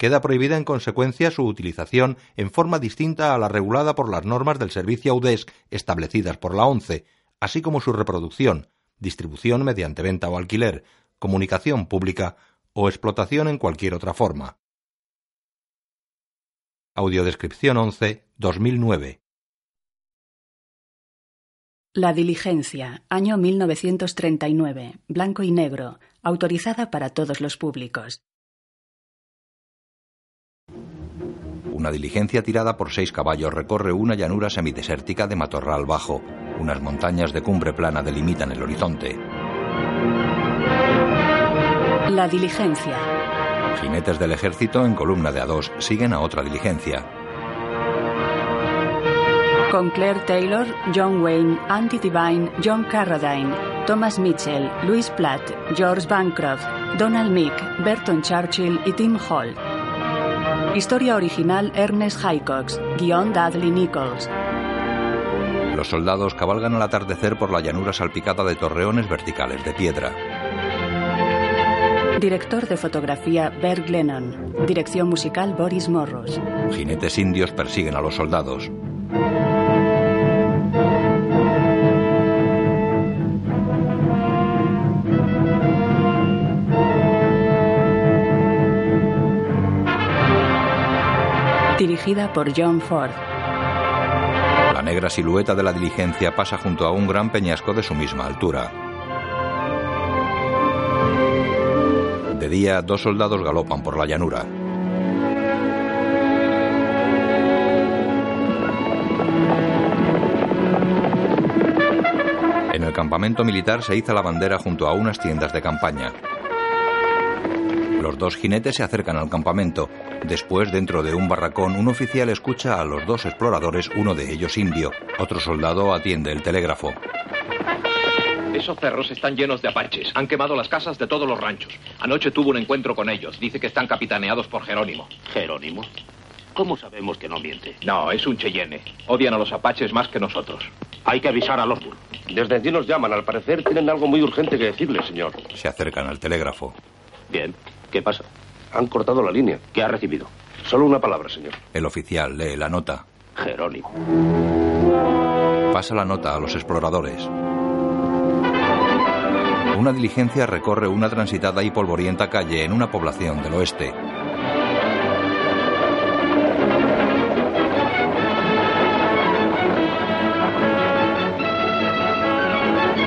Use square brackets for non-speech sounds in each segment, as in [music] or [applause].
Queda prohibida en consecuencia su utilización en forma distinta a la regulada por las normas del servicio Audesc establecidas por la ONCE, así como su reproducción, distribución mediante venta o alquiler, comunicación pública o explotación en cualquier otra forma. Audiodescripción 11 2009 La diligencia, año 1939, blanco y negro, autorizada para todos los públicos. Una diligencia tirada por seis caballos recorre una llanura semidesértica de matorral bajo. Unas montañas de cumbre plana delimitan el horizonte. La diligencia. Jinetes del ejército en columna de a dos siguen a otra diligencia. Con Claire Taylor, John Wayne, Andy Devine, John Carradine, Thomas Mitchell, Louis Platt, George Bancroft, Donald Meek, Burton Churchill y Tim Hall. Historia original Ernest Hycox, guion Dudley Nichols. Los soldados cabalgan al atardecer por la llanura salpicada de torreones verticales de piedra. Director de fotografía Bert Glennon. Dirección musical Boris Morros. Jinetes indios persiguen a los soldados. Por John Ford. La negra silueta de la diligencia pasa junto a un gran peñasco de su misma altura. De día, dos soldados galopan por la llanura. En el campamento militar se iza la bandera junto a unas tiendas de campaña. Los dos jinetes se acercan al campamento. Después, dentro de un barracón, un oficial escucha a los dos exploradores, uno de ellos indio. Otro soldado atiende el telégrafo. Esos cerros están llenos de apaches. Han quemado las casas de todos los ranchos. Anoche tuvo un encuentro con ellos. Dice que están capitaneados por Jerónimo. ¿Jerónimo? ¿Cómo sabemos que no miente? No, es un Cheyenne. Odian a los apaches más que nosotros. Hay que avisar a los Desde allí nos llaman. Al parecer tienen algo muy urgente que decirle, señor. Se acercan al telégrafo. Bien. ¿Qué pasa? Han cortado la línea. ¿Qué ha recibido? Solo una palabra, señor. El oficial lee la nota. Jerónimo. Pasa la nota a los exploradores. Una diligencia recorre una transitada y polvorienta calle en una población del oeste.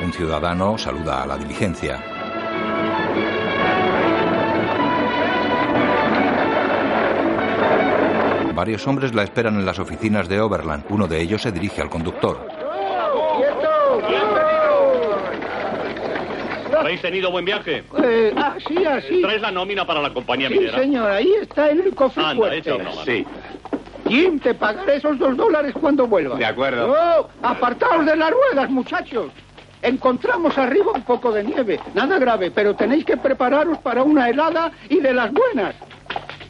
Un ciudadano saluda a la diligencia. Varios hombres la esperan en las oficinas de Overland. Uno de ellos se dirige al conductor. ¿Habéis tenido buen viaje? Eh, ah, sí, así. ¿Traes la nómina para la compañía Sí, minera? señor, ahí está en el cofre Anda, fuerte. una mano. Sí. ¿Quién te pagará esos dos dólares cuando vuelva? De acuerdo. ¡Oh! ¡Apartaos de las ruedas, muchachos! Encontramos arriba un poco de nieve. Nada grave, pero tenéis que prepararos para una helada y de las buenas.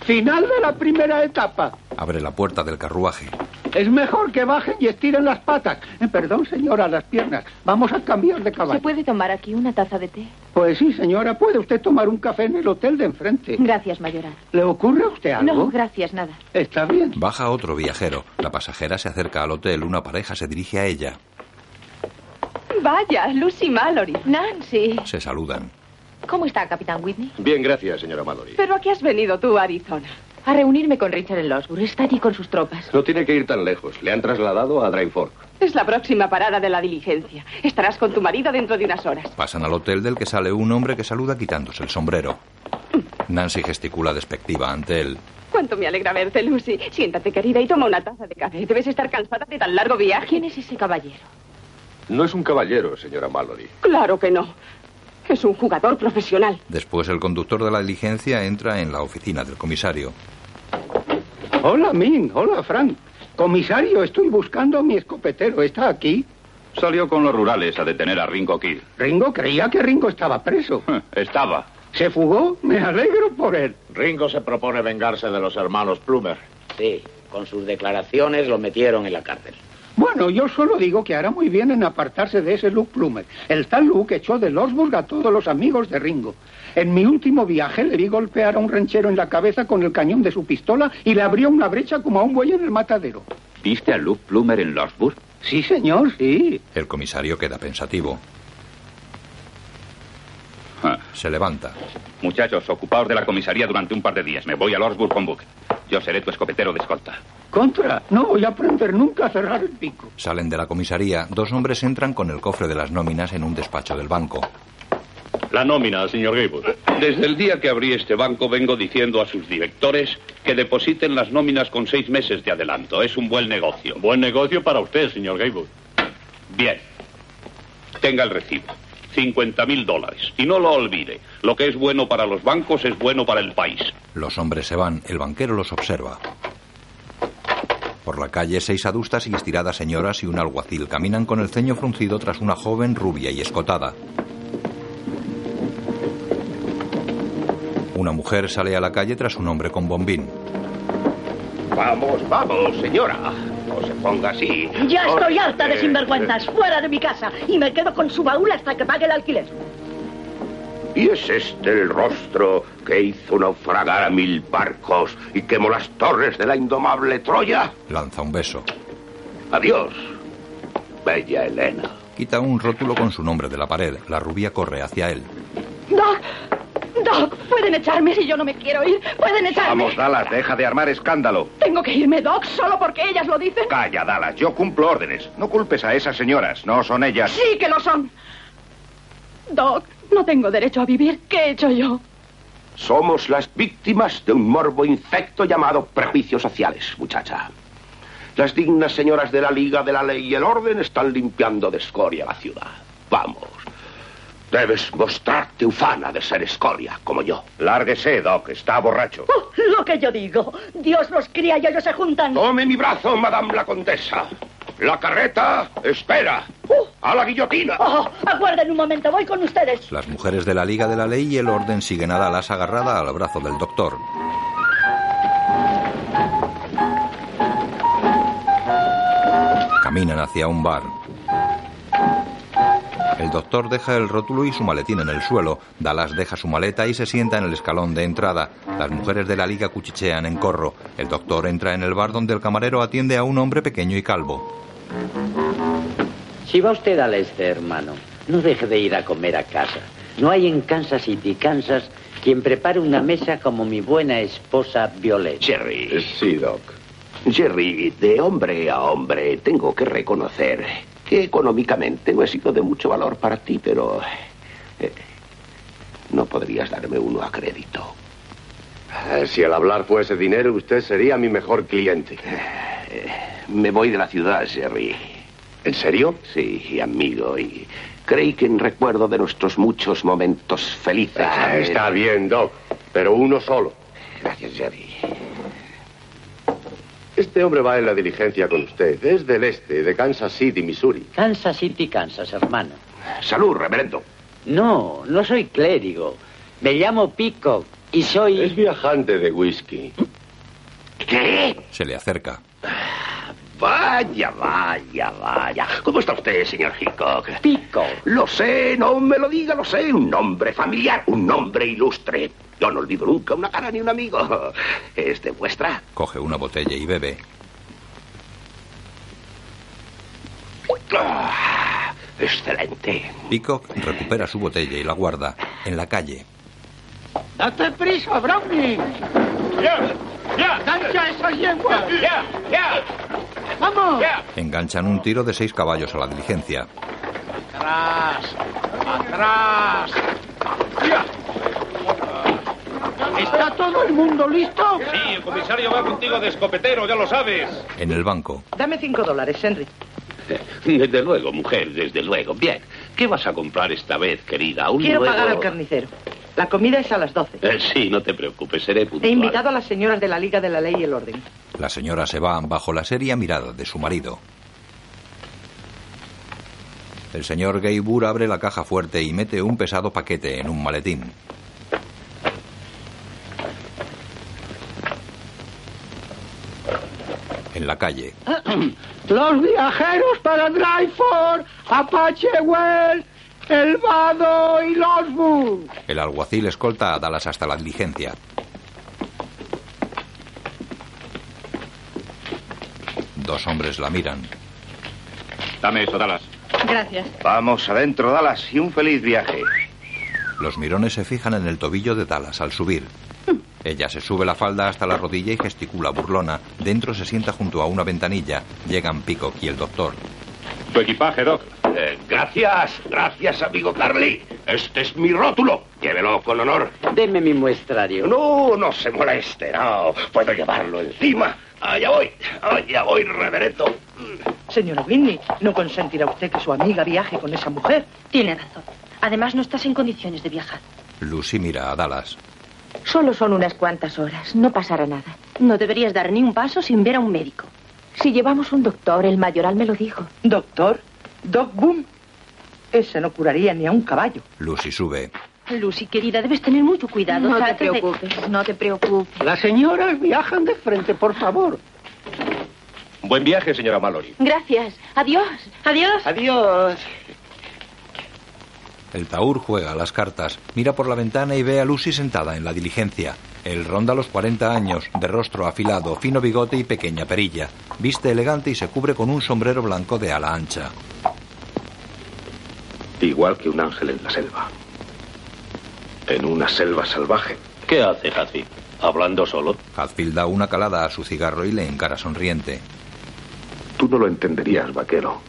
Final de la primera etapa. Abre la puerta del carruaje. Es mejor que bajen y estiren las patas. Eh, perdón, señora, las piernas. Vamos a cambiar de ¿Se caballo. puede tomar aquí una taza de té? Pues sí, señora, puede usted tomar un café en el hotel de enfrente. Gracias, mayoral. ¿Le ocurre a usted algo? No, gracias, nada. Está bien. Baja otro viajero. La pasajera se acerca al hotel. Una pareja se dirige a ella. Vaya, Lucy Mallory. Nancy. Se saludan. ¿Cómo está, Capitán Whitney? Bien, gracias, señora Mallory. ¿Pero a qué has venido tú, Arizona? A reunirme con Richard en Losburg. Está allí con sus tropas. No tiene que ir tan lejos. Le han trasladado a Dry Fork. Es la próxima parada de la diligencia. Estarás con tu marido dentro de unas horas. Pasan al hotel del que sale un hombre que saluda quitándose el sombrero. Nancy gesticula despectiva ante él. Cuánto me alegra verte, Lucy. Siéntate, querida, y toma una taza de café. Debes estar cansada de tan largo viaje. ¿Quién es ese caballero? No es un caballero, señora Mallory. Claro que no. Es un jugador profesional. Después el conductor de la diligencia entra en la oficina del comisario. Hola, Min. Hola, Frank. Comisario, estoy buscando a mi escopetero. ¿Está aquí? Salió con los rurales a detener a Ringo Kid. Ringo creía que Ringo estaba preso. [laughs] Estaba. ¿Se fugó? Me alegro por él. Ringo se propone vengarse de los hermanos Plumer. Sí, con sus declaraciones lo metieron en la cárcel. Bueno, yo solo digo que hará muy bien en apartarse de ese Luke Plumer. El tal Luke echó de Losburg a todos los amigos de Ringo. En mi último viaje le vi golpear a un ranchero en la cabeza con el cañón de su pistola y le abrió una brecha como a un buey en el matadero. ¿Viste a Luke Plumer en Losburg? Sí, señor, sí. El comisario queda pensativo. Ah. Se levanta. Muchachos, ocupaos de la comisaría durante un par de días. Me voy a Losburg con Buck. Yo seré tu escopetero de escolta. Contra, no voy a aprender nunca a cerrar el pico. Salen de la comisaría. Dos hombres entran con el cofre de las nóminas en un despacho del banco. La nómina, señor Gable. Desde el día que abrí este banco vengo diciendo a sus directores que depositen las nóminas con seis meses de adelanto. Es un buen negocio. Buen negocio para usted, señor Gable. Bien. Tenga el recibo. 50 mil dólares. Y no lo olvide. Lo que es bueno para los bancos es bueno para el país. Los hombres se van. El banquero los observa. Por la calle, seis adustas y estiradas señoras y un alguacil caminan con el ceño fruncido tras una joven rubia y escotada. Una mujer sale a la calle tras un hombre con bombín. Vamos, vamos, señora. No se ponga así. Ya estoy harta de sinvergüenzas, fuera de mi casa, y me quedo con su baúl hasta que pague el alquiler. ¿Y es este el rostro que hizo naufragar a mil barcos y quemó las torres de la indomable Troya? Lanza un beso. Adiós, bella Elena. Quita un rótulo con su nombre de la pared. La rubia corre hacia él. Doc, Doc, pueden echarme si yo no me quiero ir. Pueden echarme. Vamos, Dallas, deja de armar escándalo. Tengo que irme, Doc, solo porque ellas lo dicen. Calla, Dallas, yo cumplo órdenes. No culpes a esas señoras, no son ellas. Sí que lo son. Doc, no tengo derecho a vivir. ¿Qué he hecho yo? Somos las víctimas de un morbo infecto llamado prejuicios sociales, muchacha. Las dignas señoras de la Liga de la Ley y el Orden están limpiando de escoria la ciudad. Vamos. Debes mostrarte ufana de ser escoria, como yo. Lárguese, Doc, está borracho. Oh, lo que yo digo. Dios los cría y ellos se juntan. Tome mi brazo, Madame la Condesa. La carreta espera. A la guillotina. Oh, aguarden un momento, voy con ustedes. Las mujeres de la Liga de la Ley y el Orden siguen a Dallas agarrada al brazo del doctor. Caminan hacia un bar. El doctor deja el rótulo y su maletín en el suelo. Dallas deja su maleta y se sienta en el escalón de entrada. Las mujeres de la liga cuchichean en corro. El doctor entra en el bar donde el camarero atiende a un hombre pequeño y calvo. Si va usted al este, hermano, no deje de ir a comer a casa. No hay en Kansas City, Kansas, quien prepare una mesa como mi buena esposa Violet. Jerry. Sí, Doc. Jerry, de hombre a hombre, tengo que reconocer que económicamente no he sido de mucho valor para ti, pero... eh, no podrías darme uno a crédito. Eh, Si al hablar fuese dinero, usted sería mi mejor cliente. Eh, Me voy de la ciudad, Jerry. ¿En serio? Sí, amigo, y creí que en recuerdo de nuestros muchos momentos felices... Ah, está bien, Doc, pero uno solo. Gracias, Jerry. Este hombre va en la diligencia con usted. Es del este, de Kansas City, Missouri. Kansas City, Kansas, hermano. Salud, reverendo. No, no soy clérigo. Me llamo Peacock y soy... Es viajante de whisky. ¿Qué? Se le acerca. Vaya, vaya, vaya. ¿Cómo está usted, señor Hickok? Peacock. Lo sé, no me lo diga, lo sé. Un nombre familiar, un nombre ilustre. Yo no olvido nunca una cara ni un amigo. ¿Es de vuestra? Coge una botella y bebe. Ah, excelente. Peacock recupera su botella y la guarda. En la calle. ¡Date prisa, Brownie! ¡Ya! ¡Ya! ¡Gancha esas yenguas! ¡Ya! ¡Ya! ¡Vamos! Enganchan un tiro de seis caballos a la diligencia. ¡Atrás! ¡Atrás! ¿Está todo el mundo listo? Sí, el comisario va contigo de escopetero, ya lo sabes. En el banco. Dame cinco dólares, Henry. [laughs] Desde luego, mujer, desde luego. Bien. ¿Qué vas a comprar esta vez, querida? Un Quiero nuevo- pagar al carnicero. La comida es a las doce. Eh, sí, no te preocupes, seré puntual. He invitado a las señoras de la Liga de la Ley y el Orden. La señora se va bajo la seria mirada de su marido. El señor Gaybur abre la caja fuerte y mete un pesado paquete en un maletín. En la calle, [clears throat] Los viajeros para Dryford, Apache Well, El Vado y Losburg. el alguacil escolta a Dallas hasta la diligencia. Dos hombres la miran. Dame eso, Dallas. Gracias. Vamos adentro, Dallas, y un feliz viaje. Los mirones se fijan en el tobillo de Dallas al subir. Ella se sube la falda hasta la rodilla y gesticula burlona. Dentro se sienta junto a una ventanilla. Llegan Peacock y el doctor. Tu equipaje, Doc. Eh, gracias, gracias, amigo Carly. Este es mi rótulo. Llévelo con honor. Deme mi muestrario. No, no se moleste, no. Puedo llevarlo encima. Allá voy, allá voy, reverendo. Señora Whitney, ¿no consentirá usted que su amiga viaje con esa mujer? Tiene razón. Además, no estás en condiciones de viajar. Lucy mira a Dallas. Solo son unas cuantas horas. No pasará nada. No deberías dar ni un paso sin ver a un médico. Si llevamos un doctor, el mayoral me lo dijo. ¿Doctor? ¿Doc Boom? Ese no curaría ni a un caballo. Lucy sube. Lucy, querida, debes tener mucho cuidado. No te de- preocupes, no te preocupes. Las señoras viajan de frente, por favor. Buen viaje, señora Mallory. Gracias. Adiós. Adiós. Adiós. El Taur juega a las cartas, mira por la ventana y ve a Lucy sentada en la diligencia. Él ronda los 40 años, de rostro afilado, fino bigote y pequeña perilla. Viste elegante y se cubre con un sombrero blanco de ala ancha. Igual que un ángel en la selva. En una selva salvaje. ¿Qué hace Hatfield? ¿Hablando solo? Hadfield da una calada a su cigarro y le encara sonriente. Tú no lo entenderías, vaquero.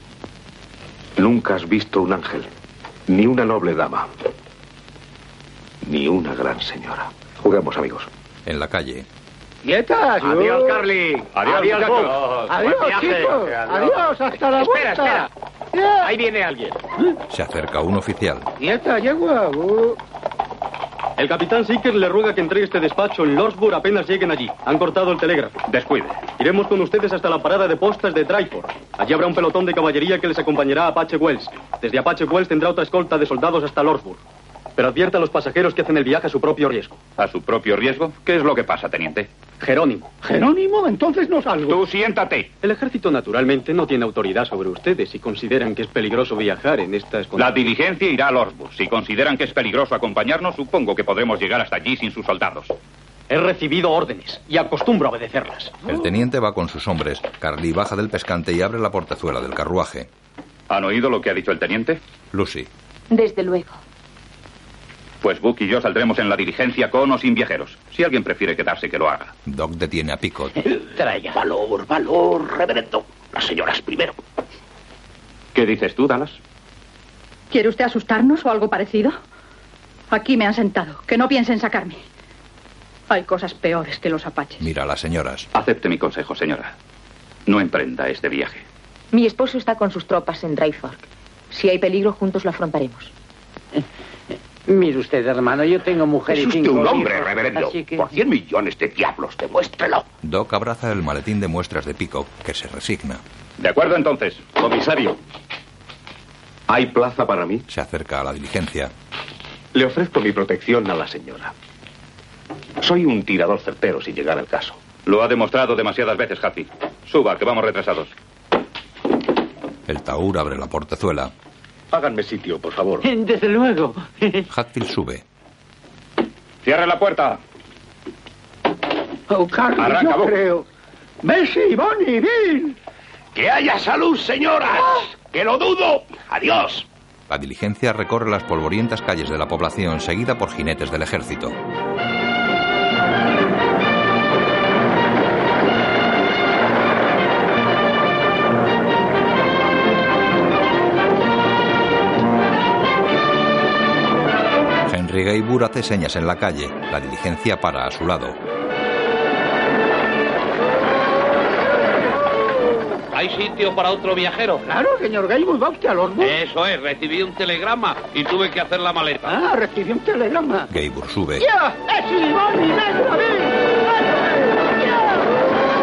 Nunca has visto un ángel, ni una noble dama, ni una gran señora. Juguemos, amigos. En la calle, ¡Quietas! Adiós, Carly. Adiós, Adiós. Bob. Adiós, chicos. Adiós, hasta la Espera, vuelta. espera. Ahí viene alguien. se acerca un oficial. Quieta, yegua. Uh, El capitán Seeker le ruega que entregue este despacho en Lordsburg apenas lleguen allí. Han cortado el telégrafo. Descuide. Iremos con ustedes hasta la parada de postas de Dryford. Allí habrá un pelotón de caballería que les acompañará a Apache Wells. Desde Apache Wells tendrá otra escolta de soldados hasta Lordsburg. Pero advierta a los pasajeros que hacen el viaje a su propio riesgo. ¿A su propio riesgo? ¿Qué es lo que pasa, teniente? Jerónimo. Jerónimo, entonces no salgo. Tú siéntate. El ejército naturalmente no tiene autoridad sobre ustedes si consideran que es peligroso viajar en estas La condiciones. diligencia irá a Lordsburg. Si consideran que es peligroso acompañarnos, supongo que podremos llegar hasta allí sin sus soldados. He recibido órdenes y acostumbro a obedecerlas. El teniente va con sus hombres. Carly baja del pescante y abre la portezuela del carruaje. ¿Han oído lo que ha dicho el teniente? Lucy, Desde luego. Pues Book y yo saldremos en la diligencia con o sin viajeros. Si alguien prefiere quedarse, que lo haga. Doc detiene a Picot. [laughs] Traiga. Valor, valor, reverendo. Las señoras primero. ¿Qué dices tú, Dallas? ¿Quiere usted asustarnos o algo parecido? Aquí me han sentado. Que no piensen sacarme. Hay cosas peores que los apaches. Mira a las señoras. Acepte mi consejo, señora. No emprenda este viaje. Mi esposo está con sus tropas en Dry Fork. Si hay peligro, juntos lo afrontaremos. [laughs] Mire usted, hermano, yo tengo mujer Es y usted cinco un hombre, hijos, reverendo. que- Por cien millones de diablos, demuéstrelo. Doc abraza el maletín de muestras de Peacock, que se resigna. De acuerdo, entonces. Comisario, ¿hay plaza para mí? Se acerca a la diligencia. Le ofrezco mi protección a la señora. Soy un tirador certero sin llegar al caso. Lo ha demostrado demasiadas veces, Hattie. Suba, que vamos retrasados. El Taur abre la portezuela. Háganme sitio, por favor. [laughs] Desde luego. [laughs] Hatfield sube. Cierre la puerta. Oh, Carly, Arranca, no Bob. creo. Messi, Bonnie, Bill. ¡Que haya salud, señoras! ¡Que lo dudo! ¡Adiós! La diligencia recorre las polvorientas calles de la población, seguida por jinetes del ejército. Henry Gaybur hace señas en la calle. La diligencia para a su lado. ¿Hay sitio para otro viajero? Claro, señor Gaibus, va usted a los bus. Eso es, recibí un telegrama y tuve que hacer la maleta. Ah, recibí un telegrama. Gaybur sube. ¡Ya!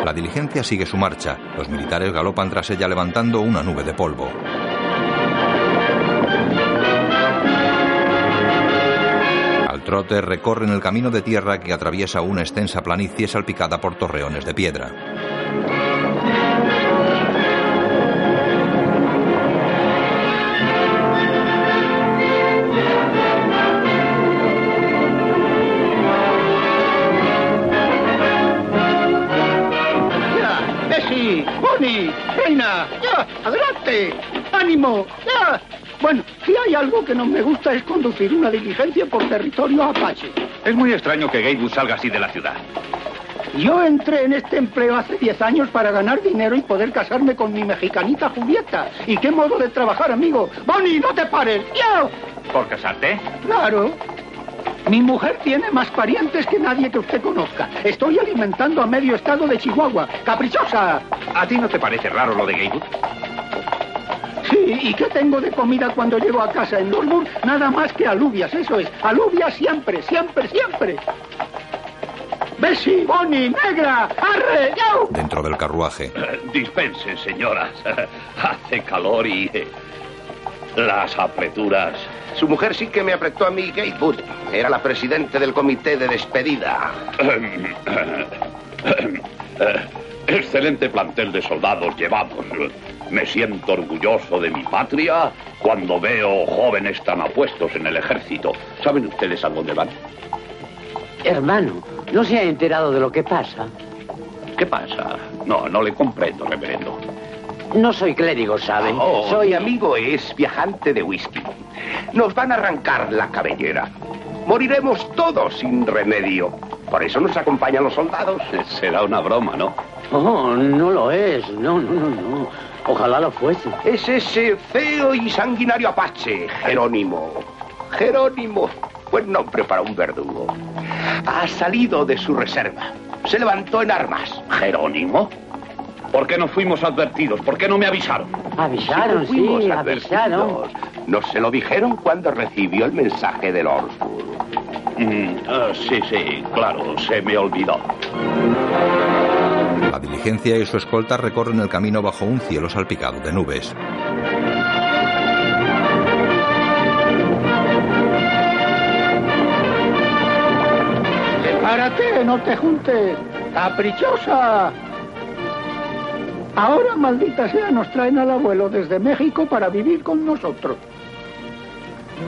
La diligencia sigue su marcha. Los militares galopan tras ella levantando una nube de polvo. Trote recorren el camino de tierra que atraviesa una extensa planicie salpicada por torreones de piedra. ¡Reina! ¡Ya! ¡Adelante! ¡Ánimo! ¡Ya! Bueno, si hay algo que no me gusta es conducir una diligencia por territorio apache. Es muy extraño que Gatewood salga así de la ciudad. Yo entré en este empleo hace 10 años para ganar dinero y poder casarme con mi mexicanita Julieta. ¿Y qué modo de trabajar, amigo? ¡Bonnie, no te pares! ¡Ya! ¿Por casarte? Claro. Mi mujer tiene más parientes que nadie que usted conozca. Estoy alimentando a medio estado de Chihuahua. ¡Caprichosa! ¿A ti no te parece raro lo de Gatewood? Sí, ¿y qué tengo de comida cuando llego a casa en Norwood? Nada más que alubias, eso es. Alubias siempre, siempre, siempre. Bessie, Bonnie, Negra, Arre, ¡Yau! Dentro del carruaje. Eh, Dispensen, señoras. [laughs] Hace calor y... eh, Las apreturas. Su mujer sí que me apretó a mí, Gatewood. Era la presidente del comité de despedida. [laughs] Excelente plantel de soldados llevamos. Me siento orgulloso de mi patria cuando veo jóvenes tan apuestos en el ejército. ¿Saben ustedes a dónde van? Hermano, ¿no se ha enterado de lo que pasa? ¿Qué pasa? No, no le comprendo, reverendo. No soy clérigo, ¿sabe? Oh, soy mi amigo es viajante de whisky. Nos van a arrancar la cabellera. Moriremos todos sin remedio. Por eso nos acompañan los soldados. Será una broma, ¿no? Oh, no lo es. No, no, no, no. Ojalá lo fuese. Es ese feo y sanguinario apache, Jerónimo. Jerónimo, buen nombre para un verdugo. Ha salido de su reserva. Se levantó en armas. ¿Jerónimo? ¿Por qué no fuimos advertidos? ¿Por qué no me avisaron? Avisaron, Sí, fuimos sí, advertidos. avisaron. Nos se lo dijeron cuando recibió el mensaje del Orsburg. Mm, ah, sí, sí, claro, se me olvidó. La diligencia y su escolta recorren el camino bajo un cielo salpicado de nubes. ¡Párate, no te juntes! ¡Caprichosa! Ahora, maldita sea, nos traen al abuelo desde México para vivir con nosotros.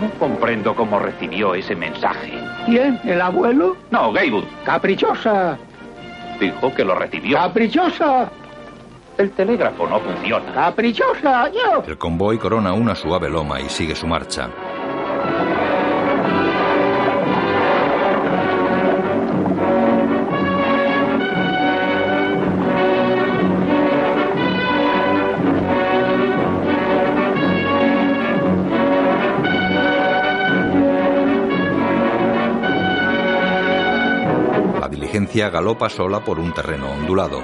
No comprendo cómo recibió ese mensaje. ¿Quién? ¿El abuelo? No, Gatewood. ¡Caprichosa! Dijo que lo recibió. ¡Caprichosa! El telégrafo no funciona. ¡Caprichosa! ¡Yo! El convoy corona una suave loma y sigue su marcha. La diligencia galopa sola por un terreno ondulado.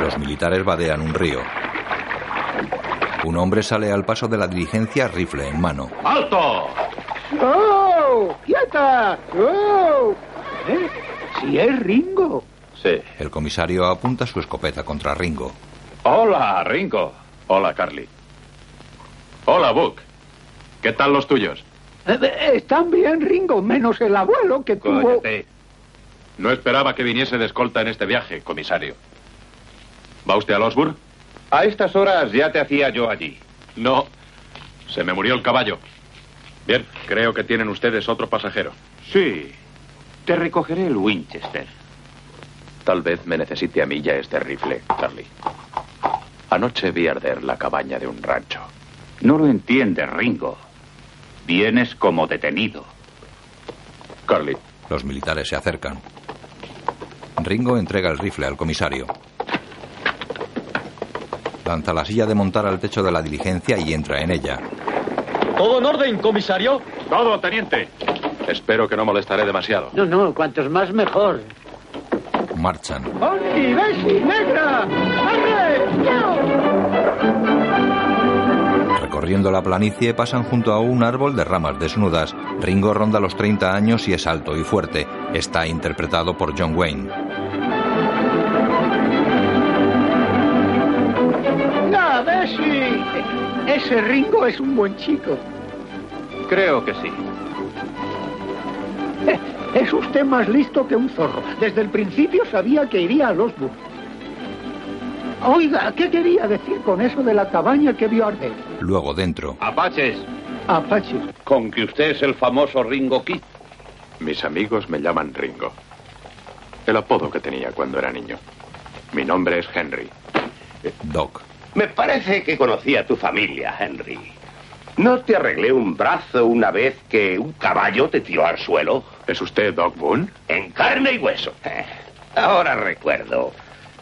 Los militares vadean un río. Un hombre sale al paso de la diligencia rifle en mano. ¡Alto! ¡Oh! ¡Quieta! ¡Oh! ¿Eh? Si es Ringo. Sí. El comisario apunta su escopeta contra Ringo. Hola, Ringo. Hola, Carly. Hola, Book. ¿Qué tal los tuyos? Eh, eh, Están bien, Ringo, menos el abuelo que tuvo... Cállate. No esperaba que viniese de escolta en este viaje, comisario. ¿Va usted a Losburg? A estas horas ya te hacía yo allí. No. Se me murió el caballo. Bien, creo que tienen ustedes otro pasajero. Sí. Te recogeré el Winchester. Tal vez me necesite a mí ya este rifle, Charlie. Anoche vi arder la cabaña de un rancho. No lo entiendes, Ringo. Vienes como detenido. Carly. Los militares se acercan. Ringo entrega el rifle al comisario. Lanza la silla de montar al techo de la diligencia y entra en ella. ¿Todo en orden, comisario? Todo, teniente. Espero que no molestaré demasiado. No, no, cuantos más mejor. Marchan. ¡Bonnie, Bessie, Negra! Recorriendo la planicie pasan junto a un árbol de ramas desnudas, Ringo ronda los 30 años y es alto y fuerte. Está interpretado por John Wayne. A ver si ese Ringo es un buen chico. Creo que sí. Eh, Es usted más listo que un zorro. Desde el principio sabía que iría a Losburg. Oiga, ¿qué quería decir con eso de la cabaña que vio arder? Luego dentro. Apaches. Apache. Con que usted es el famoso Ringo Kid. Mis amigos me llaman Ringo. El apodo que tenía cuando era niño. Mi nombre es Henry. Doc. Me parece que conocí a tu familia, Henry. ¿No te arreglé un brazo una vez que un caballo te tiró al suelo? ¿Es usted Doc Boone? En carne y hueso. [laughs] Ahora recuerdo.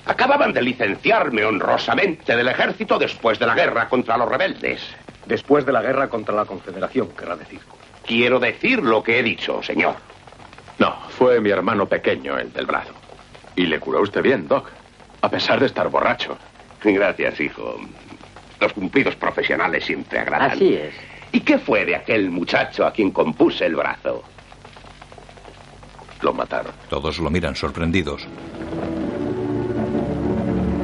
Acababan de licenciarme honrosamente del ejército después de la guerra contra los rebeldes. Después de la guerra contra la Confederación, querrá decir. Quiero decir lo que he dicho, señor. No, fue mi hermano pequeño el del brazo. Y le curó usted bien, Doc. A pesar de estar borracho. Gracias, hijo. Los cumplidos profesionales siempre agradan. Así es. ¿Y qué fue de aquel muchacho a quien compuse el brazo? Lo mataron. Todos lo miran sorprendidos.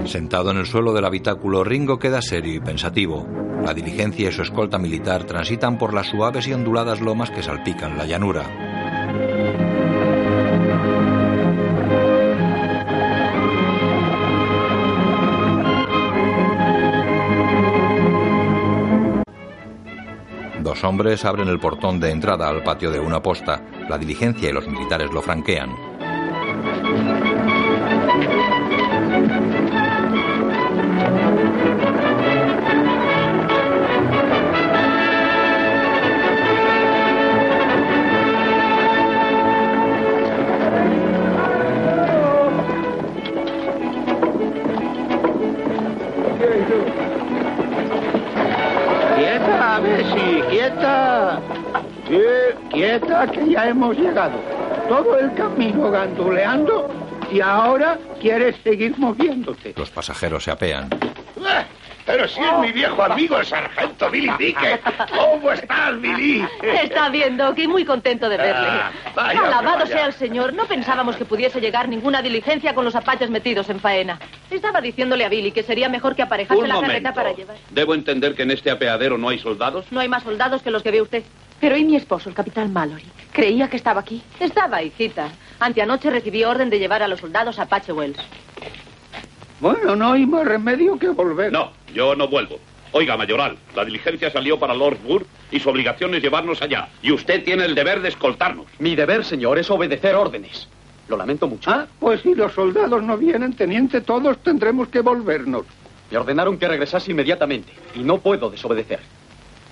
Sentado en el suelo del habitáculo, Ringo queda serio y pensativo. La diligencia y su escolta militar transitan por las suaves y onduladas lomas que salpican la llanura. Dos hombres abren el portón de entrada al patio de una posta. La diligencia y los militares lo franquean. Quieta, que ya hemos llegado. Todo el camino ganduleando y ahora quieres seguir moviéndote. Los pasajeros se apean. Eh, Pero si es mi viejo amigo, el sargento Billy Dick. ¿Cómo estás, Billy? Está bien, Doc, y muy contento de verle. Ah, vaya, Alabado vaya. sea el señor. No pensábamos que pudiese llegar ninguna diligencia con los apaches metidos en faena. Estaba diciéndole a Billy que sería mejor que aparejase Un la momento. carreta para llevar. Debo entender que en este apeadero no hay soldados. No hay más soldados que los que ve usted. Pero ¿y mi esposo, el capitán Mallory? Creía que estaba aquí. Estaba, hijita. Anteanoche recibí orden de llevar a los soldados a Apache Wells. Bueno, no hay más remedio que volver. No, yo no vuelvo. Oiga, mayoral, la diligencia salió para Lordsburg y su obligación es llevarnos allá. Y usted tiene el deber de escoltarnos. Mi deber, señor, es obedecer órdenes. Lo lamento mucho. Ah, pues si los soldados no vienen, teniente, todos tendremos que volvernos. Me ordenaron que regresase inmediatamente y no puedo desobedecer.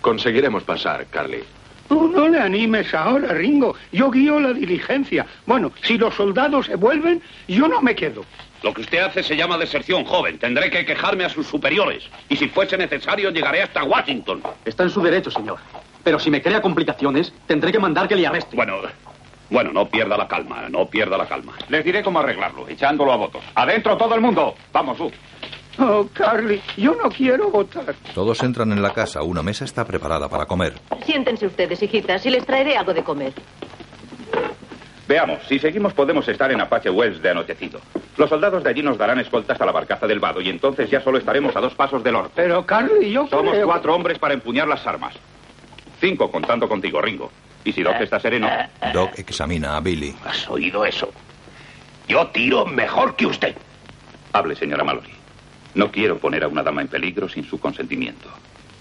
Conseguiremos pasar, Carly. Tú no le animes ahora, Ringo. Yo guío la diligencia. Bueno, si los soldados se vuelven, yo no me quedo. Lo que usted hace se llama deserción joven. Tendré que quejarme a sus superiores. Y si fuese necesario, llegaré hasta Washington. Está en su derecho, señor. Pero si me crea complicaciones, tendré que mandar que le arreste. Bueno, bueno, no pierda la calma, no pierda la calma. Les diré cómo arreglarlo, echándolo a votos. ¡Adentro todo el mundo! ¡Vamos, tú! Oh, Carly, yo no quiero votar. Todos entran en la casa. Una mesa está preparada para comer. Siéntense ustedes, hijitas, y les traeré algo de comer. Veamos, si seguimos podemos estar en Apache Wells de anochecido. Los soldados de allí nos darán escolta hasta la barcaza del vado y entonces ya solo estaremos a dos pasos del norte. Pero, Carly, yo Somos creo... cuatro hombres para empuñar las armas. Cinco contando contigo, Ringo. Y si Doc está sereno... Doc examina a Billy. ¿Has oído eso? Yo tiro mejor que usted. Hable, señora Mallory. No quiero poner a una dama en peligro sin su consentimiento.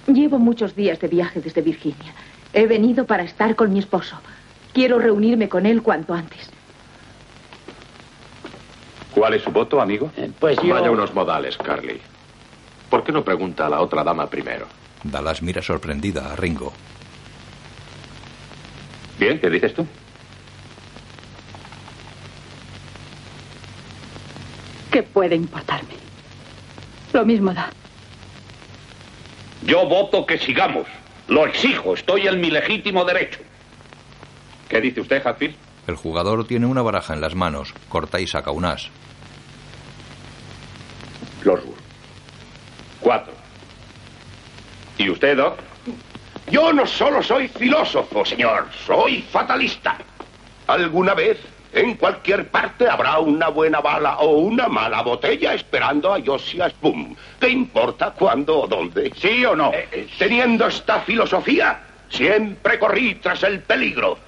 Llevo muchos días de viaje desde Virginia. He venido para estar con mi esposo. Quiero reunirme con él cuanto antes. ¿Cuál es su voto, amigo? Pues yo... Vaya unos modales, Carly. ¿Por qué no pregunta a la otra dama primero? Dallas mira sorprendida a Ringo. Bien, ¿qué dices tú? ¿Qué puede importarme? Lo mismo da. Yo voto que sigamos. Lo exijo, estoy en mi legítimo derecho. ¿Qué dice usted, Hatfield? El jugador tiene una baraja en las manos. Corta y saca un as. Lordsburg. Cuatro. ¿Y usted, Doc? Yo no solo soy filósofo, señor, soy fatalista. ¿Alguna vez en cualquier parte habrá una buena bala o una mala botella esperando a Josias Boom. ¿Qué importa cuándo o dónde? ¿Sí o no? Eh, teniendo esta filosofía, siempre corrí tras el peligro.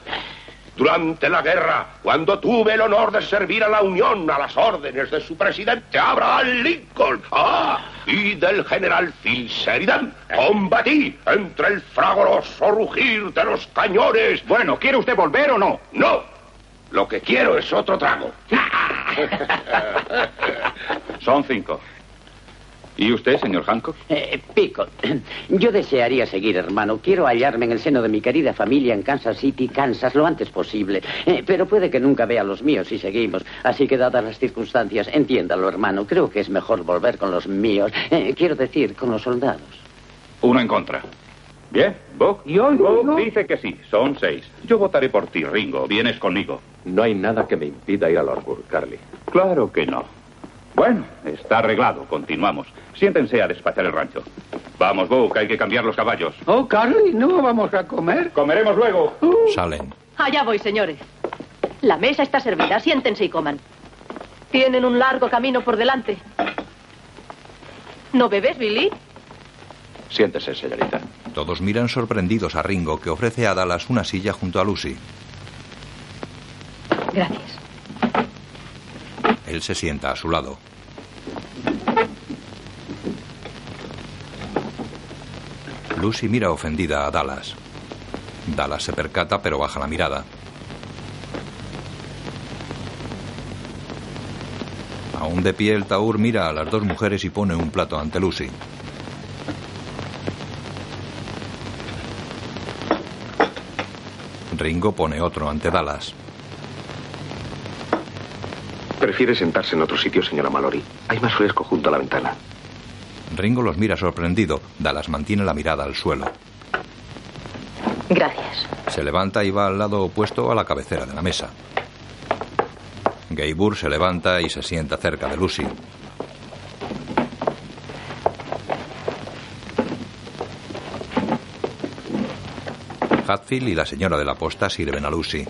Durante la guerra, cuando tuve el honor de servir a la Unión a las órdenes de su presidente Abraham Lincoln ah, y del general Phil Sheridan, combatí entre el fragoroso rugir de los cañones. Bueno, ¿quiere usted volver o no? No. Lo que quiero es otro trago. [laughs] Son cinco. ¿Y usted, señor Hancock? Eh, Pico, yo desearía seguir, hermano. Quiero hallarme en el seno de mi querida familia en Kansas City, Kansas, lo antes posible. Eh, pero puede que nunca vea a los míos si seguimos. Así que, dadas las circunstancias, entiéndalo, hermano. Creo que es mejor volver con los míos. Eh, quiero decir, con los soldados. Uno en contra. Bien, Buck. Yo, Buck dice que sí. Son seis. Yo votaré por ti, Ringo. Vienes conmigo. No hay nada que me impida ir a Lorburg, Carly. Claro que no. Bueno, está arreglado. Continuamos. Siéntense a despachar el rancho. Vamos, Buck, hay que cambiar los caballos. Oh, Carly, ¿no vamos a comer? Comeremos luego. Salen. Allá voy, señores. La mesa está servida. Siéntense y coman. Tienen un largo camino por delante. ¿No bebes, Billy? Siéntese, señorita. Todos miran sorprendidos a Ringo, que ofrece a Dallas una silla junto a Lucy. Gracias. Él se sienta a su lado. Lucy mira ofendida a Dallas. Dallas se percata pero baja la mirada. Aún de pie el Taur mira a las dos mujeres y pone un plato ante Lucy. Ringo pone otro ante Dallas. Prefiere sentarse en otro sitio, señora Mallory. Hay más fresco junto a la ventana. Ringo los mira sorprendido. Dallas mantiene la mirada al suelo. Gracias. Se levanta y va al lado opuesto a la cabecera de la mesa. Gaybur se levanta y se sienta cerca de Lucy. Hatfield y la señora de la posta sirven a Lucy.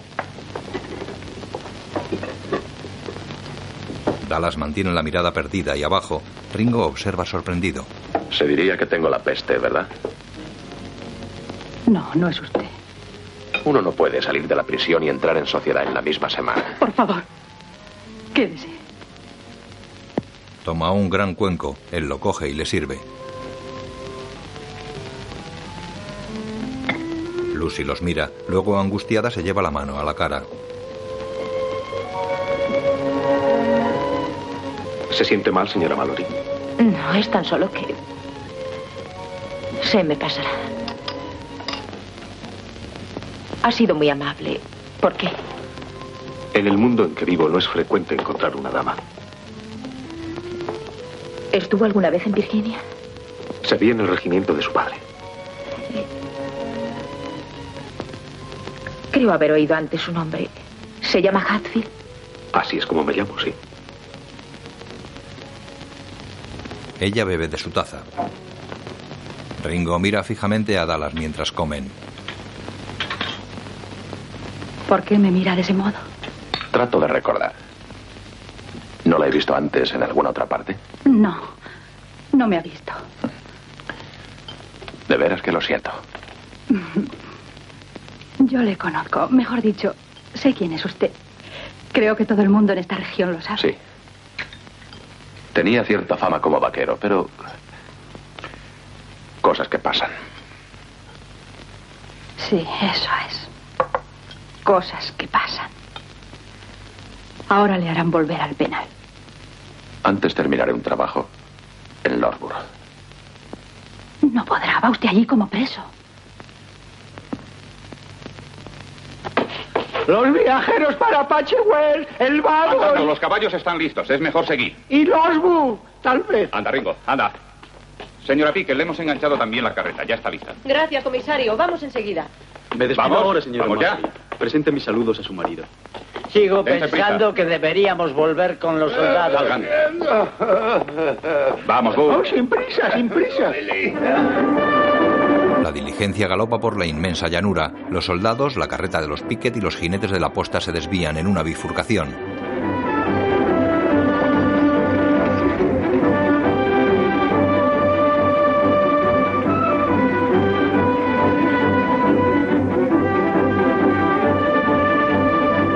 Dallas mantiene la mirada perdida y abajo, Ringo observa sorprendido. Se diría que tengo la peste, ¿verdad? No, no es usted. Uno no puede salir de la prisión y entrar en sociedad en la misma semana. Por favor, quédese. Toma un gran cuenco, él lo coge y le sirve. Lucy los mira, luego angustiada se lleva la mano a la cara. ¿Se siente mal, señora Mallory? No, es tan solo que... Se me pasará. Ha sido muy amable. ¿Por qué? En el mundo en que vivo no es frecuente encontrar una dama. ¿Estuvo alguna vez en Virginia? Se vi en el regimiento de su padre. Creo haber oído antes su nombre. ¿Se llama Hatfield? Así es como me llamo, sí. Ella bebe de su taza. Ringo mira fijamente a Dallas mientras comen. ¿Por qué me mira de ese modo? Trato de recordar. ¿No la he visto antes en alguna otra parte? No, no me ha visto. De veras que lo siento. [laughs] Yo le conozco. Mejor dicho, sé quién es usted. Creo que todo el mundo en esta región lo sabe. Sí. Tenía cierta fama como vaquero, pero... Cosas que pasan. Sí, eso es. Cosas que pasan. Ahora le harán volver al penal. Antes terminaré un trabajo en Lorburg. No podrá. Va usted allí como preso. Los viajeros para Pachewell, el Andando, vago los caballos están listos. Es mejor seguir. y, los Bu, tal vez. Anda, Ringo, anda. Señora Pique, le hemos enganchado también la carreta. Ya está lista. Gracias, comisario. Vamos enseguida. Me despido Vamos, ahora, señora vamos ya. Presente mis saludos a su marido. Sigo Dense pensando que deberíamos volver con los soldados. Vamos, Bull. Oh, sin prisa, sin prisa. La diligencia galopa por la inmensa llanura. Los soldados, la carreta de los Piquet y los jinetes de la posta se desvían en una bifurcación.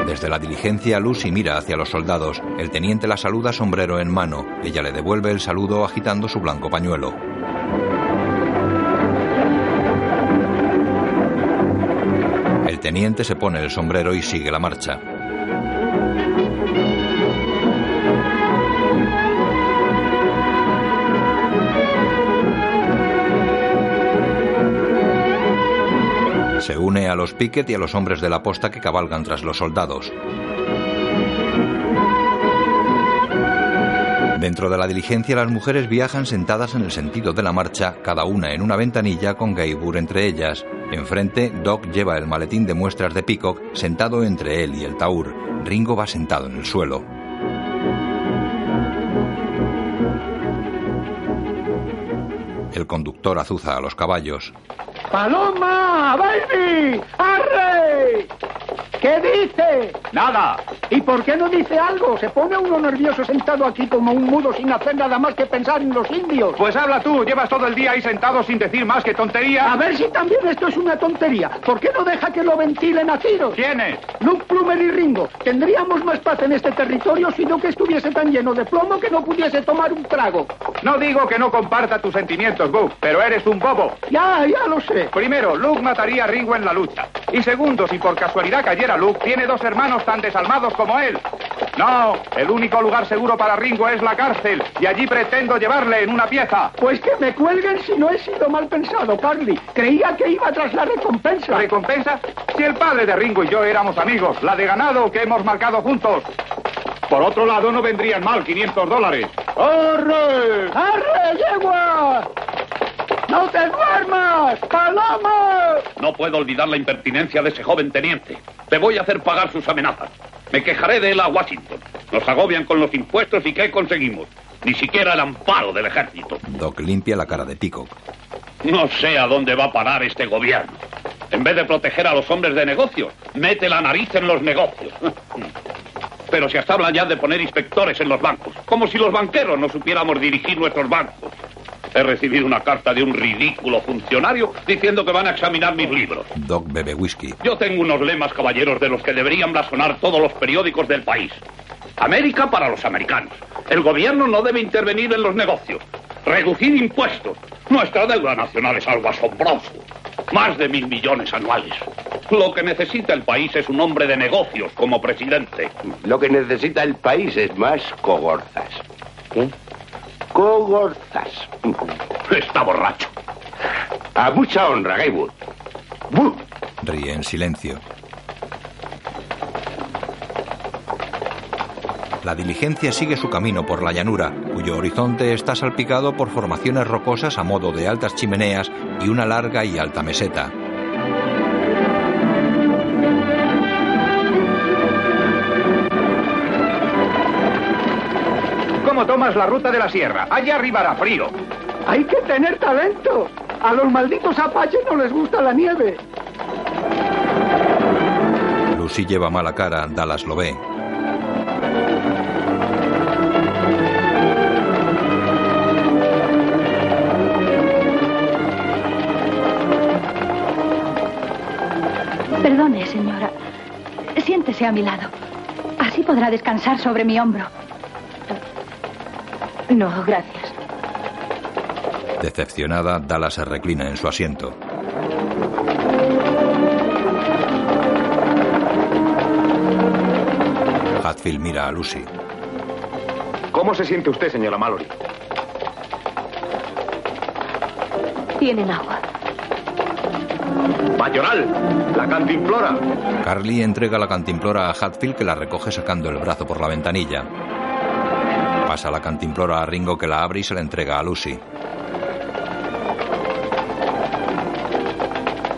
Desde la diligencia, Lucy mira hacia los soldados. El teniente la saluda sombrero en mano. Ella le devuelve el saludo agitando su blanco pañuelo. El teniente se pone el sombrero y sigue la marcha. Se une a los Piquet y a los hombres de la posta que cabalgan tras los soldados. Dentro de la diligencia las mujeres viajan sentadas en el sentido de la marcha, cada una en una ventanilla con Gaibur entre ellas. Enfrente, Doc lleva el maletín de muestras de Peacock sentado entre él y el taur. Ringo va sentado en el suelo. El conductor azuza a los caballos. ¡Paloma! ¡Baby! ¡Arre! ¿Qué dice? Nada. ¿Y por qué no dice algo? Se pone uno nervioso sentado aquí como un mudo sin hacer nada más que pensar en los indios. Pues habla tú, llevas todo el día ahí sentado sin decir más que tontería. A ver si también esto es una tontería. ¿Por qué no deja que lo ventilen a tiros? ¿Quiénes? Luke Plumer y Ringo. Tendríamos más paz en este territorio si no que estuviese tan lleno de plomo que no pudiese tomar un trago. No digo que no comparta tus sentimientos, Buck, pero eres un bobo. Ya, ya lo sé. Primero, Luke mataría a Ringo en la lucha. Y segundo, si por casualidad cayera Luke, tiene dos hermanos tan desalmados como él. No, el único lugar seguro para Ringo es la cárcel, y allí pretendo llevarle en una pieza. Pues que me cuelguen si no he sido mal pensado, Carly. Creía que iba tras la recompensa. ¿Recompensa? Si el padre de Ringo y yo éramos amigos, la de ganado que hemos marcado juntos. Por otro lado, no vendrían mal 500 dólares. ¡Arre! ¡Arre, yegua! ¡No te duermas! ¡Paloma! No puedo olvidar la impertinencia de ese joven teniente. Te voy a hacer pagar sus amenazas. Me quejaré de él a Washington. Nos agobian con los impuestos y ¿qué conseguimos? Ni siquiera el amparo del ejército. Doc limpia la cara de Peacock. No sé a dónde va a parar este gobierno. En vez de proteger a los hombres de negocios, mete la nariz en los negocios. [laughs] Pero se hasta habla ya de poner inspectores en los bancos, como si los banqueros no supiéramos dirigir nuestros bancos. He recibido una carta de un ridículo funcionario diciendo que van a examinar mis libros. Doc bebe whisky. Yo tengo unos lemas, caballeros, de los que deberían blasonar todos los periódicos del país. América para los americanos. El gobierno no debe intervenir en los negocios. Reducir impuestos. Nuestra deuda nacional es algo asombroso. Más de mil millones anuales. Lo que necesita el país es un hombre de negocios como presidente. Lo que necesita el país es más cogorzas. ¿Qué? Cogorzas. Está borracho. A mucha honra, Gaywood. Ríe en silencio. La diligencia sigue su camino por la llanura, cuyo horizonte está salpicado por formaciones rocosas a modo de altas chimeneas y una larga y alta meseta. Tomas la ruta de la sierra? Allá arriba hará frío. Hay que tener talento. A los malditos apaches no les gusta la nieve. Lucy lleva mala cara, Dallas lo ve. Perdone, señora. Siéntese a mi lado. Así podrá descansar sobre mi hombro. No, gracias. Decepcionada, Dallas se reclina en su asiento. Hatfield mira a Lucy. ¿Cómo se siente usted, señora Mallory? Tienen agua. Mayoral, la cantimplora. Carly entrega la cantimplora a Hatfield que la recoge sacando el brazo por la ventanilla. Pasa la cantimplora a Ringo que la abre y se la entrega a Lucy.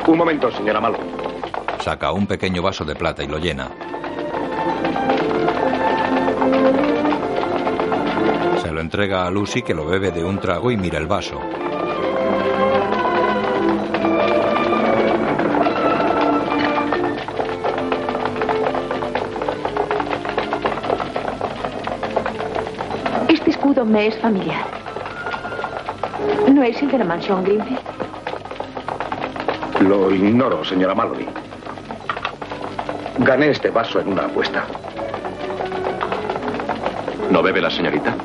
Un momento, señora Mallory. Saca un pequeño vaso de plata y lo llena. Se lo entrega a Lucy que lo bebe de un trago y mira el vaso. Me es familiar. ¿No es el de la mansión Greenfield? Lo ignoro, señora Mallory. Gané este vaso en una apuesta. ¿No bebe la señorita?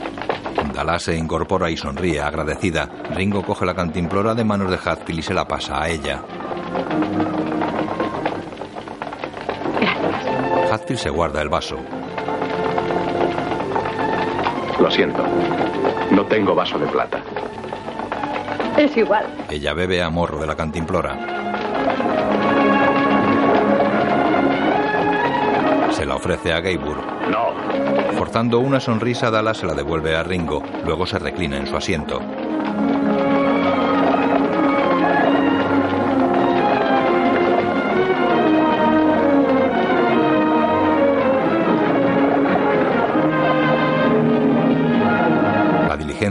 Dallas se incorpora y sonríe agradecida. Ringo coge la cantimplora de manos de Hatfield y se la pasa a ella. Hatfield se guarda el vaso. Lo siento. No tengo vaso de plata. Es igual. Ella bebe a morro de la cantimplora. Se la ofrece a Gaybur. No. Forzando una sonrisa, Dallas se la devuelve a Ringo. Luego se reclina en su asiento.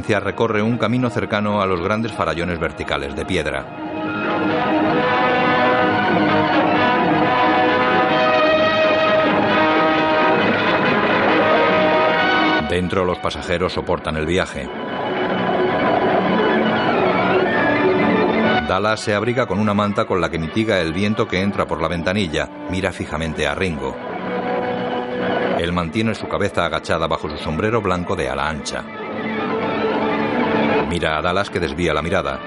Recorre un camino cercano a los grandes farallones verticales de piedra. Dentro los pasajeros soportan el viaje. Dallas se abriga con una manta con la que mitiga el viento que entra por la ventanilla. Mira fijamente a Ringo. Él mantiene su cabeza agachada bajo su sombrero blanco de ala ancha. Mira a Dallas que desvía la mirada.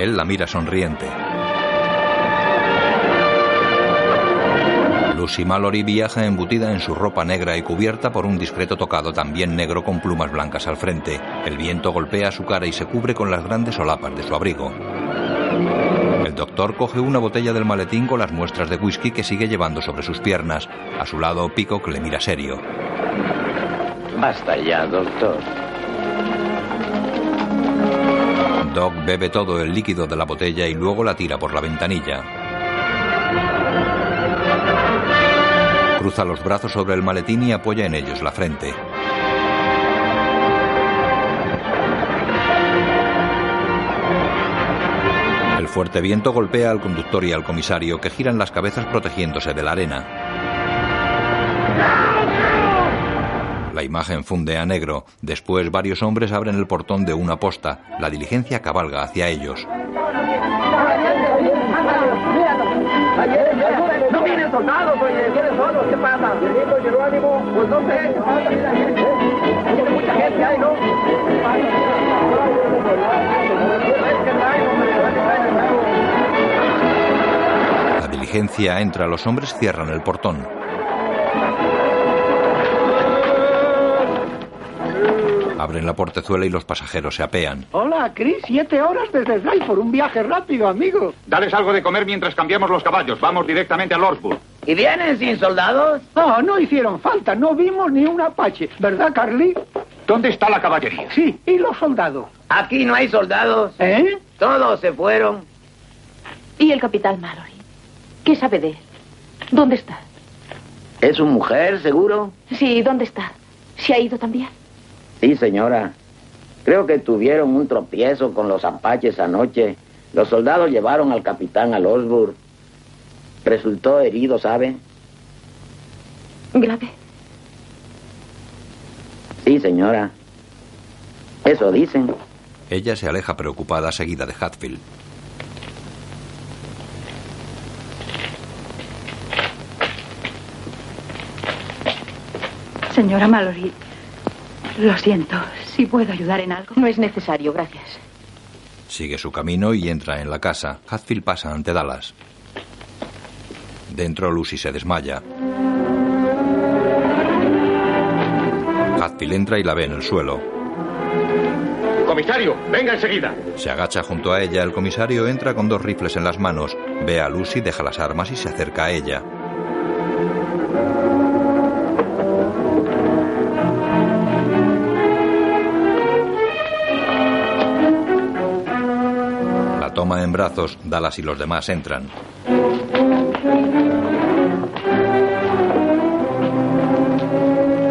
Él la mira sonriente. Lucy Mallory viaja embutida en su ropa negra y cubierta por un discreto tocado también negro con plumas blancas al frente. El viento golpea su cara y se cubre con las grandes solapas de su abrigo. El doctor coge una botella del maletín con las muestras de whisky que sigue llevando sobre sus piernas. A su lado, Peacock le mira serio. Basta ya, doctor. Doc bebe todo el líquido de la botella y luego la tira por la ventanilla. Cruza los brazos sobre el maletín y apoya en ellos la frente. Fuerte viento golpea al conductor y al comisario que giran las cabezas protegiéndose de la arena. La imagen funde a negro. Después varios hombres abren el portón de una posta. La diligencia cabalga hacia ellos. No vienen soldados, ¿qué pasa? Jerónimo, pues diligencia entra, los hombres cierran el portón. Abren la portezuela y los pasajeros se apean. Hola, Chris, siete horas desde Dryford, un viaje rápido, amigo. Dales algo de comer mientras cambiamos los caballos. Vamos directamente a Lordsburg. ¿Y vienen sin soldados? No, no hicieron falta, no vimos ni un apache, ¿verdad, Carly? ¿Dónde está la caballería? Sí, y los soldados. Aquí no hay soldados. ¿Eh? Todos se fueron. ¿Y el capitán Mallory? ¿Qué sabe de él? ¿Dónde está? ¿Es su mujer, seguro? Sí, ¿dónde está? ¿Se ha ido también? Sí, señora. Creo que tuvieron un tropiezo con los apaches anoche. Los soldados llevaron al capitán a Losburg. Resultó herido, ¿sabe? ¿Grave? Sí, señora. Eso dicen. Ella se aleja preocupada seguida de Hatfield. Señora Mallory, lo siento. Si puedo ayudar en algo. No es necesario, gracias. Sigue su camino y entra en la casa. Hatfield pasa ante Dallas. Dentro Lucy se desmaya. Hatfield entra y la ve en el suelo. Comisario, venga enseguida. Se agacha junto a ella. El comisario entra con dos rifles en las manos. Ve a Lucy, deja las armas y se acerca a ella. toma en brazos, Dallas y los demás entran.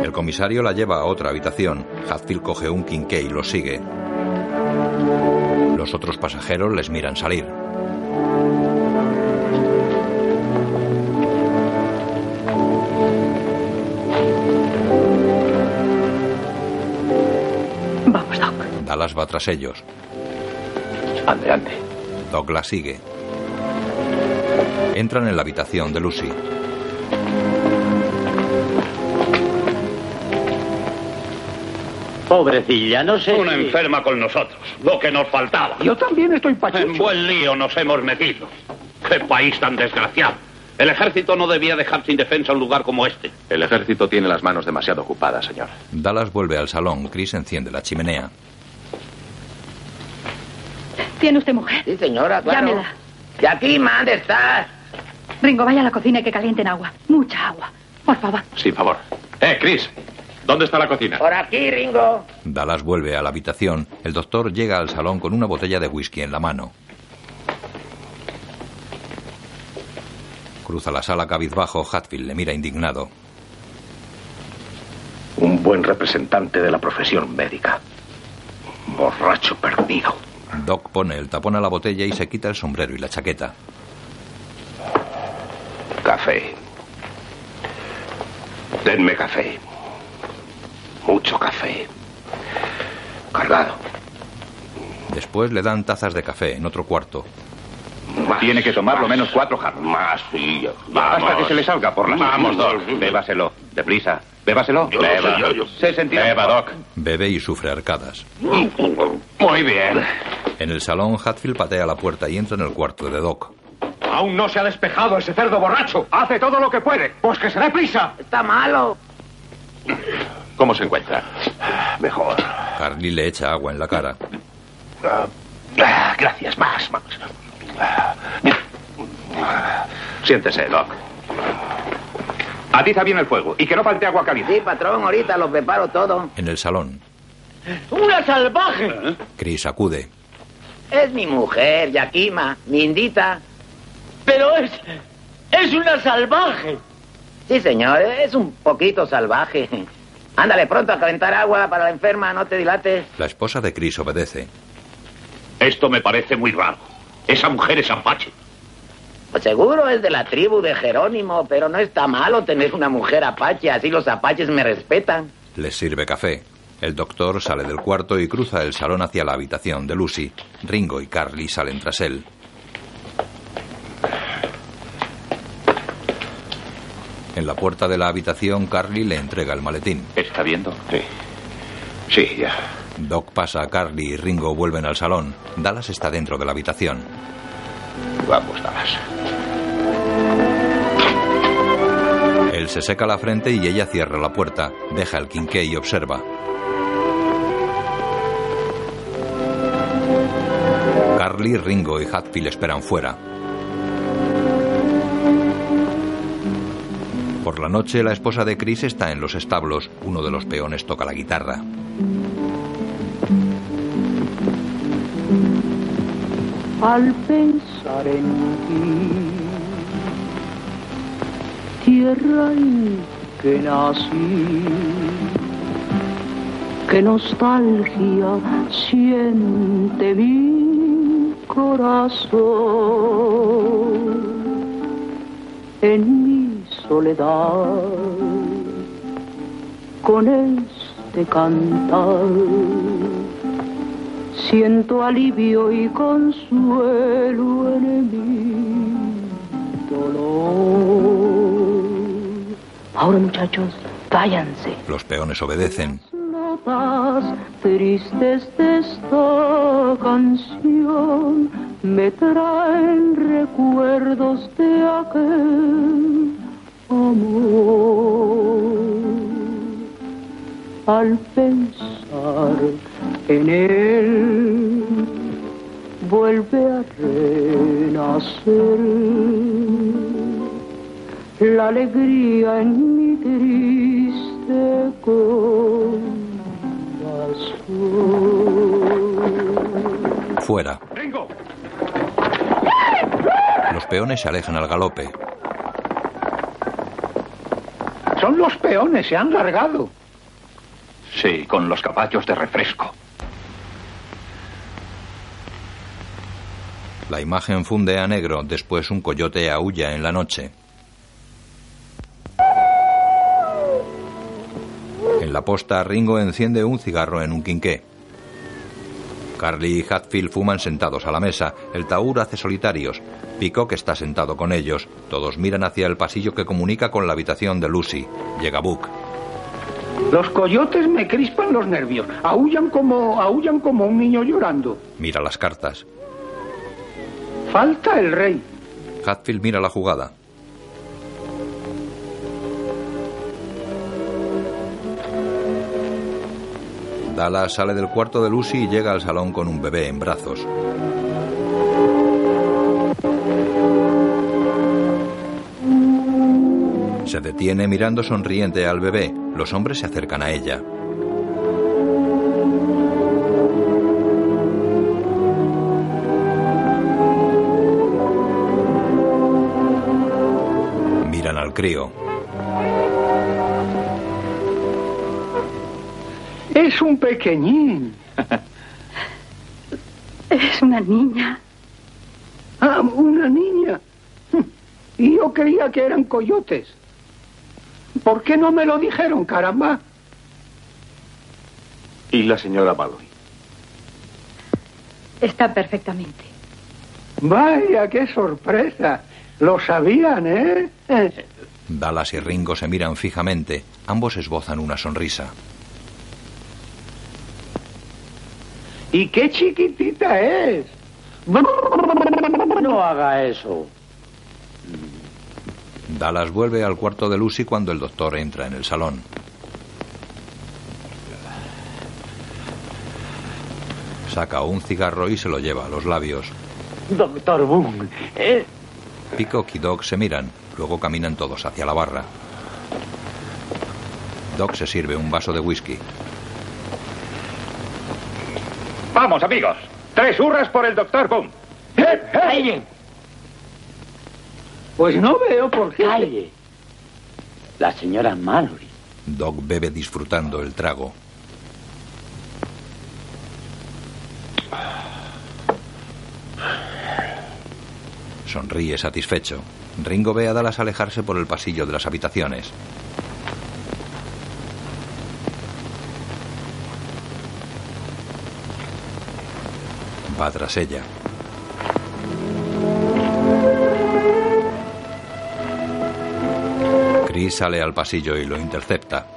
El comisario la lleva a otra habitación. Hatfield coge un quinqué y lo sigue. Los otros pasajeros les miran salir. Vamos, Doc. Dallas va tras ellos. Adelante. Doc la sigue. Entran en la habitación de Lucy. Pobrecilla, no sé. Una enferma con nosotros, lo que nos faltaba. Yo también estoy pachucho. En buen lío nos hemos metido. ¡Qué país tan desgraciado! El ejército no debía dejar sin defensa un lugar como este. El ejército tiene las manos demasiado ocupadas, señor. Dallas vuelve al salón. Chris enciende la chimenea. ¿Tiene usted mujer? Sí, señora, claro. Llámela. ¿Y aquí, ¿dónde estás? Ringo, vaya a la cocina y que calienten agua. Mucha agua. Por favor. Sin favor. Eh, Chris. ¿Dónde está la cocina? Por aquí, Ringo. Dallas vuelve a la habitación. El doctor llega al salón con una botella de whisky en la mano. Cruza la sala cabizbajo. Hatfield le mira indignado. Un buen representante de la profesión médica. Borracho perdido. Doc pone el tapón a la botella y se quita el sombrero y la chaqueta. Café. Denme café. Mucho café. Cargado. Después le dan tazas de café en otro cuarto. Tiene que tomar lo menos cuatro jarros. Más, sí. Hasta que se le salga por la Vamos, Doc. Bébaselo. Deprisa. Bébaselo. Yo Beba. yo, yo. Se sentirá. Beba, Doc. Bebe y sufre arcadas. Muy bien. En el salón, Hatfield patea la puerta y entra en el cuarto de Doc. Aún no se ha despejado ese cerdo borracho. Hace todo lo que puede. Pues que se dé prisa. Está malo. ¿Cómo se encuentra? Mejor. Carly le echa agua en la cara. Ah, gracias, más, más. Siéntese, Doc. Atiza bien el fuego y que no falte agua caliente. Sí, patrón, ahorita lo preparo todo. En el salón, ¡Una salvaje! Chris acude. Es mi mujer, Yakima, mi indita. Pero es. es una salvaje. Sí, señor, es un poquito salvaje. Ándale pronto a calentar agua para la enferma, no te dilates. La esposa de Chris obedece. Esto me parece muy raro. Esa mujer es apache. Pues seguro es de la tribu de Jerónimo, pero no está malo tener una mujer apache, así los apaches me respetan. Les sirve café. El doctor sale del cuarto y cruza el salón hacia la habitación de Lucy. Ringo y Carly salen tras él. En la puerta de la habitación, Carly le entrega el maletín. ¿Está viendo? Sí. Sí, ya. Doc pasa a Carly y Ringo vuelven al salón. Dallas está dentro de la habitación. Vamos, Dallas. Él se seca la frente y ella cierra la puerta. Deja el quinqué y observa. Carly, Ringo y Hatfield esperan fuera. Por la noche, la esposa de Chris está en los establos. Uno de los peones toca la guitarra. Al pensar en ti, tierra en que nací, qué nostalgia siente mi corazón. En mi soledad con este cantar Siento alivio y consuelo en mi dolor. Ahora muchachos, váyanse. Los peones obedecen. Notas tristes de esta canción me traen recuerdos de aquel amor. Al pensar en él vuelve a renacer la alegría en mi triste corazón. Fuera. ¡Ringo! Los peones se alejan al galope. Son los peones, se han largado. Sí, con los caballos de refresco. La imagen funde a negro, después un coyote aúlla en la noche. En la posta, Ringo enciende un cigarro en un quinqué. Carly y Hatfield fuman sentados a la mesa. El Taur hace solitarios. Peacock está sentado con ellos. Todos miran hacia el pasillo que comunica con la habitación de Lucy. Llega Book. Los coyotes me crispan los nervios. Aullan como, aullan como un niño llorando. Mira las cartas. Falta el rey. Hatfield mira la jugada. Dallas sale del cuarto de Lucy y llega al salón con un bebé en brazos. Se detiene mirando sonriente al bebé. Los hombres se acercan a ella. Crío. Es un pequeñín. Es una niña. Ah, una niña. Y yo creía que eran coyotes. ¿Por qué no me lo dijeron, caramba? ¿Y la señora Malloy? Está perfectamente. Vaya, qué sorpresa. Lo sabían, ¿eh? Dallas y Ringo se miran fijamente. Ambos esbozan una sonrisa. ¿Y qué chiquitita es? No haga eso. Dallas vuelve al cuarto de Lucy cuando el doctor entra en el salón. Saca un cigarro y se lo lleva a los labios. Doctor Boone, ¿eh? Peacock y Doc se miran, luego caminan todos hacia la barra. Doc se sirve un vaso de whisky. Vamos, amigos. Tres hurras por el doctor Boom. ¡Calle! Pues no veo por qué. ¡Calle! La señora Mallory. Doc bebe disfrutando el trago. Sonríe satisfecho. Ringo ve a Dallas alejarse por el pasillo de las habitaciones. Va tras ella. Chris sale al pasillo y lo intercepta.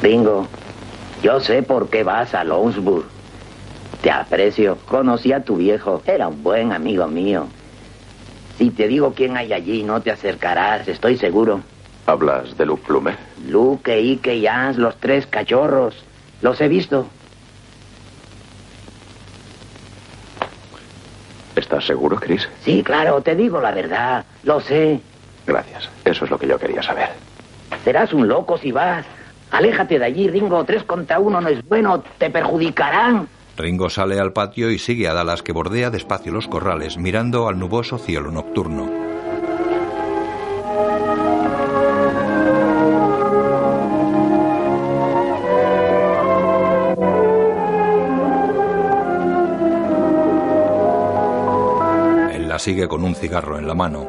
Ringo, yo sé por qué vas a Lowsburg. Te aprecio. Conocí a tu viejo. Era un buen amigo mío. Si te digo quién hay allí, no te acercarás, estoy seguro. ¿Hablas de Luke Plume? Luke, Ike y Hans, los tres cachorros. Los he visto. ¿Estás seguro, Chris? Sí, claro, te digo la verdad. Lo sé. Gracias. Eso es lo que yo quería saber. Serás un loco si vas. Aléjate de allí, Ringo. Tres contra uno no es bueno. Te perjudicarán. Ringo sale al patio y sigue a Dallas que bordea despacio los corrales mirando al nuboso cielo nocturno. Él la sigue con un cigarro en la mano.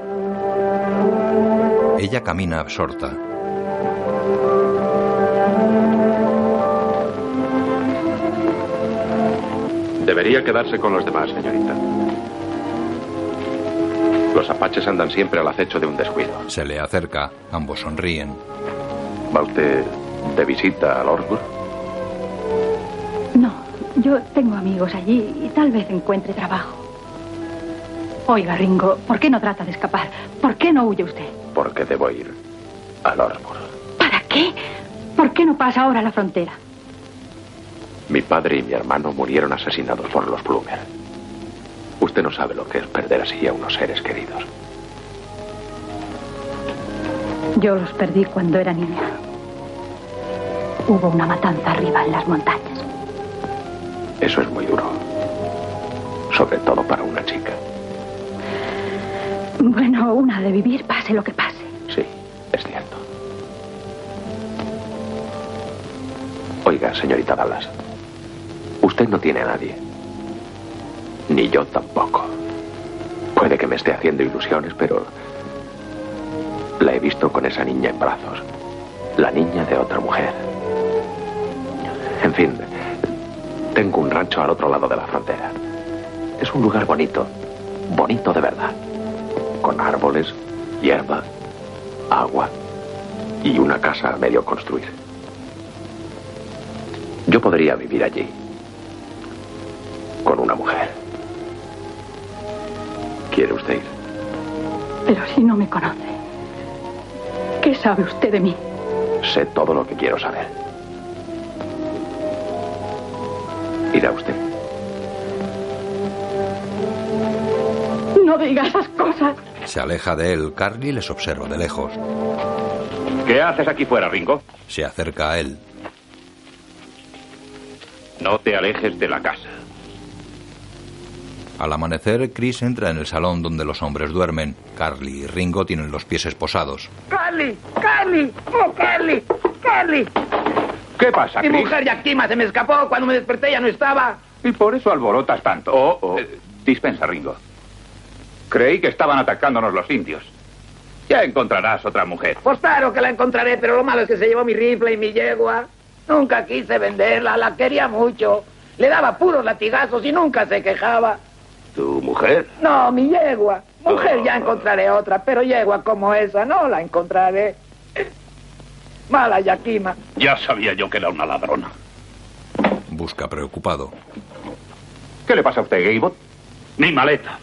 Ella camina absorta. Debería quedarse con los demás, señorita. Los apaches andan siempre al acecho de un descuido. Se le acerca, ambos sonríen. ¿Va usted de visita a Lordsburg? No, yo tengo amigos allí y tal vez encuentre trabajo. Oiga, Ringo, ¿por qué no trata de escapar? ¿Por qué no huye usted? Porque debo ir a Lordsburg. ¿Para qué? ¿Por qué no pasa ahora la frontera? Mi padre y mi hermano murieron asesinados por los Plumer. Usted no sabe lo que es perder así a unos seres queridos. Yo los perdí cuando era niña. Hubo una matanza arriba en las montañas. Eso es muy duro. Sobre todo para una chica. Bueno, una de vivir, pase lo que pase. Sí, es cierto. Oiga, señorita Dallas. Usted no tiene a nadie. Ni yo tampoco. Puede que me esté haciendo ilusiones, pero la he visto con esa niña en brazos. La niña de otra mujer. En fin, Tengo un rancho al otro lado de la frontera. Es un lugar bonito, bonito de verdad. Con árboles, hierba, agua y una casa a medio construir. Yo podría vivir allí con una mujer. ¿Quiere usted ir? Pero si no me conoce, ¿qué sabe usted de mí? Sé todo lo que quiero saber. ¿Irá usted? No diga esas cosas. Se aleja de él. Carly les observa de lejos. ¿Qué haces aquí fuera, Ringo? Se acerca a él. No te alejes de la casa. Al amanecer, Chris entra en el salón donde los hombres duermen. Carly y Ringo tienen los pies esposados. ¡Carly! ¡Carly! ¡Oh, Carly! ¡Carly! ¿Qué pasa, Mi Chris? mujer Yakima se me escapó. Cuando me desperté ya no estaba. Y por eso alborotas tanto. Oh, oh. dispensa, Ringo. Creí que estaban atacándonos los indios. Ya encontrarás otra mujer. Pues claro que la encontraré, pero lo malo es que se llevó mi rifle y mi yegua. Nunca quise venderla, la quería mucho. Le daba puros latigazos y nunca se quejaba. ¿Tu mujer? No, mi yegua. Mujer ya encontraré otra, pero yegua como esa no la encontraré. Mala Yakima. Ya sabía yo que era una ladrona. Busca preocupado. ¿Qué le pasa a usted, Gaybot? Mi maleta.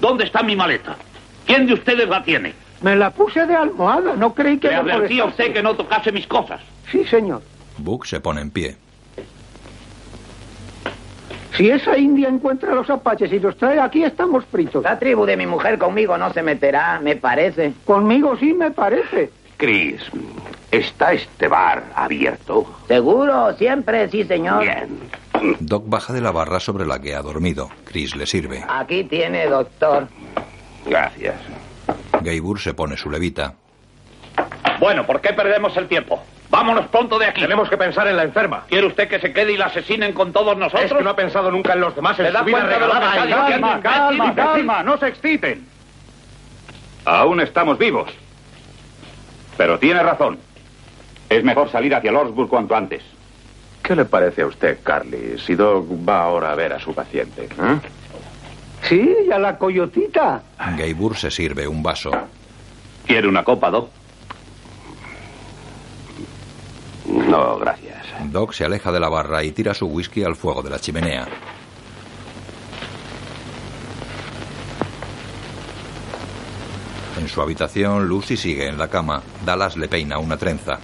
¿Dónde está mi maleta? ¿Quién de ustedes la tiene? Me la puse de almohada, no creí que Le me advertí a usted que no tocase mis cosas. Sí, señor. Buck se pone en pie. Si esa india encuentra a los apaches y los trae aquí, estamos fritos. La tribu de mi mujer conmigo no se meterá, me parece. Conmigo sí me parece. Chris, ¿está este bar abierto? Seguro, siempre, sí, señor. Bien. Doc baja de la barra sobre la que ha dormido. Chris le sirve. Aquí tiene, doctor. Gracias. Gaybur se pone su levita. Bueno, ¿por qué perdemos el tiempo? Vámonos pronto de aquí. Tenemos que pensar en la enferma. ¿Quiere usted que se quede y la asesinen con todos nosotros? Es que no ha pensado nunca en los demás, en ¿Se da su vida cuenta de lo que? Calma, calma, calma, no se exciten. Aún estamos vivos. Pero tiene razón. Es mejor salir hacia Lordsburg cuanto antes. ¿Qué le parece a usted, Carly, si Doc va ahora a ver a su paciente? ¿eh? Sí, y a la coyotita. Gaybur se sirve un vaso. ¿Quiere una copa, Doc? No, gracias. Doc se aleja de la barra y tira su whisky al fuego de la chimenea. En su habitación, Lucy sigue en la cama. Dallas le peina una trenza.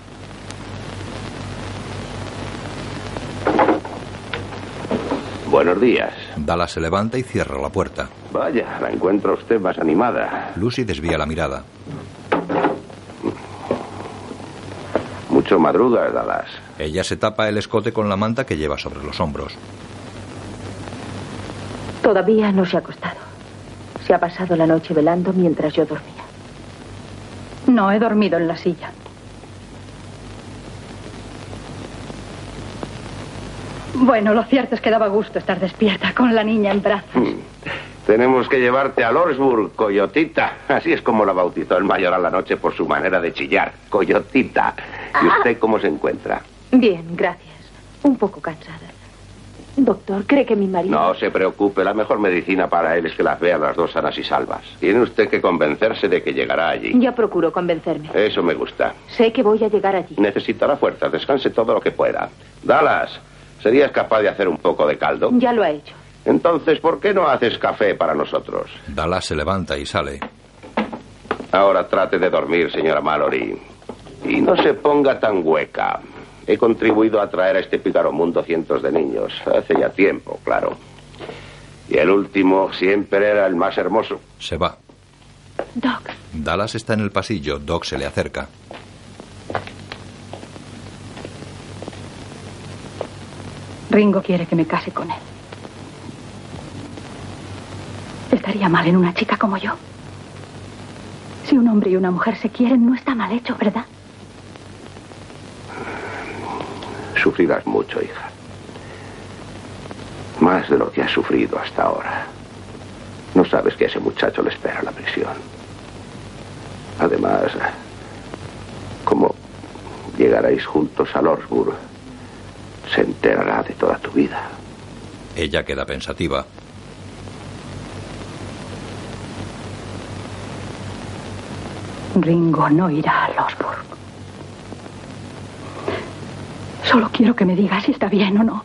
Buenos días. Dallas se levanta y cierra la puerta. Vaya, la encuentro a usted más animada. Lucy desvía la mirada. Mucho madrugas, Dallas. Ella se tapa el escote con la manta que lleva sobre los hombros. Todavía no se ha acostado. Se ha pasado la noche velando mientras yo dormía. No he dormido en la silla. Bueno, lo cierto es que daba gusto estar despierta con la niña en brazos. Hmm. Tenemos que llevarte a Lordsburg, Coyotita. Así es como la bautizó el mayor a la noche por su manera de chillar. Coyotita. ¿Y usted cómo se encuentra? Bien, gracias. Un poco cansada. Doctor, ¿cree que mi marido... No se preocupe, la mejor medicina para él es que las vea las dos sanas y salvas. Tiene usted que convencerse de que llegará allí. Ya procuro convencerme. Eso me gusta. Sé que voy a llegar allí. Necesitará fuerzas, descanse todo lo que pueda. Dallas, ¿serías capaz de hacer un poco de caldo? Ya lo ha hecho. Entonces, ¿por qué no haces café para nosotros? Dallas se levanta y sale. Ahora trate de dormir, señora Mallory. Y no se ponga tan hueca. He contribuido a traer a este pícaro mundo cientos de niños. Hace ya tiempo, claro. Y el último siempre era el más hermoso. Se va. Doc, Dallas está en el pasillo. Doc se le acerca. Ringo quiere que me case con él. Estaría mal en una chica como yo. Si un hombre y una mujer se quieren, no está mal hecho, ¿verdad? Sufrirás mucho, hija. Más de lo que has sufrido hasta ahora. No sabes que a ese muchacho le espera la prisión. Además, como llegaréis juntos a Lordsburg, se enterará de toda tu vida. Ella queda pensativa. Ringo no irá a Losburg. Solo quiero que me digas si está bien o no.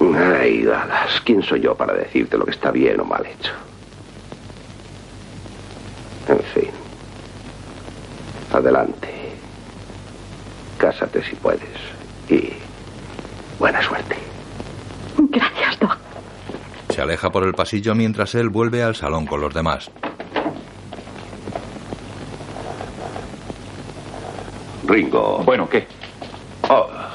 Ay, Dallas, ¿quién soy yo para decirte lo que está bien o mal hecho? En fin. Adelante. Cásate si puedes. Y buena suerte. Gracias, Doc. Se aleja por el pasillo mientras él vuelve al salón con los demás. Ringo. Bueno, ¿qué?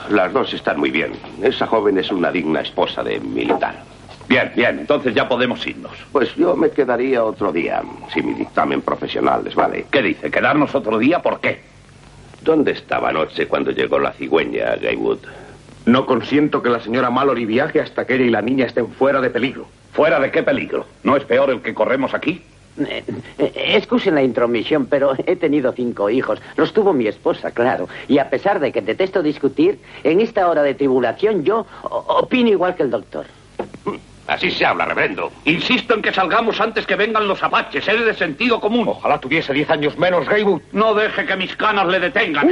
Las dos están muy bien. Esa joven es una digna esposa de militar. Bien, bien, entonces ya podemos irnos. Pues yo me quedaría otro día, si mi dictamen profesional les vale. ¿Qué dice? ¿Quedarnos otro día? ¿Por qué? ¿Dónde estaba anoche cuando llegó la cigüeña, Gaywood? No consiento que la señora Mallory viaje hasta que ella y la niña estén fuera de peligro. ¿Fuera de qué peligro? ¿No es peor el que corremos aquí? Eh, eh, excusen la intromisión, pero he tenido cinco hijos. Los tuvo mi esposa, claro. Y a pesar de que detesto discutir, en esta hora de tribulación yo opino igual que el doctor. Así se habla, reverendo. Insisto en que salgamos antes que vengan los apaches. Es de sentido común. Ojalá tuviese diez años menos, Gaywood. No deje que mis canas le detengan.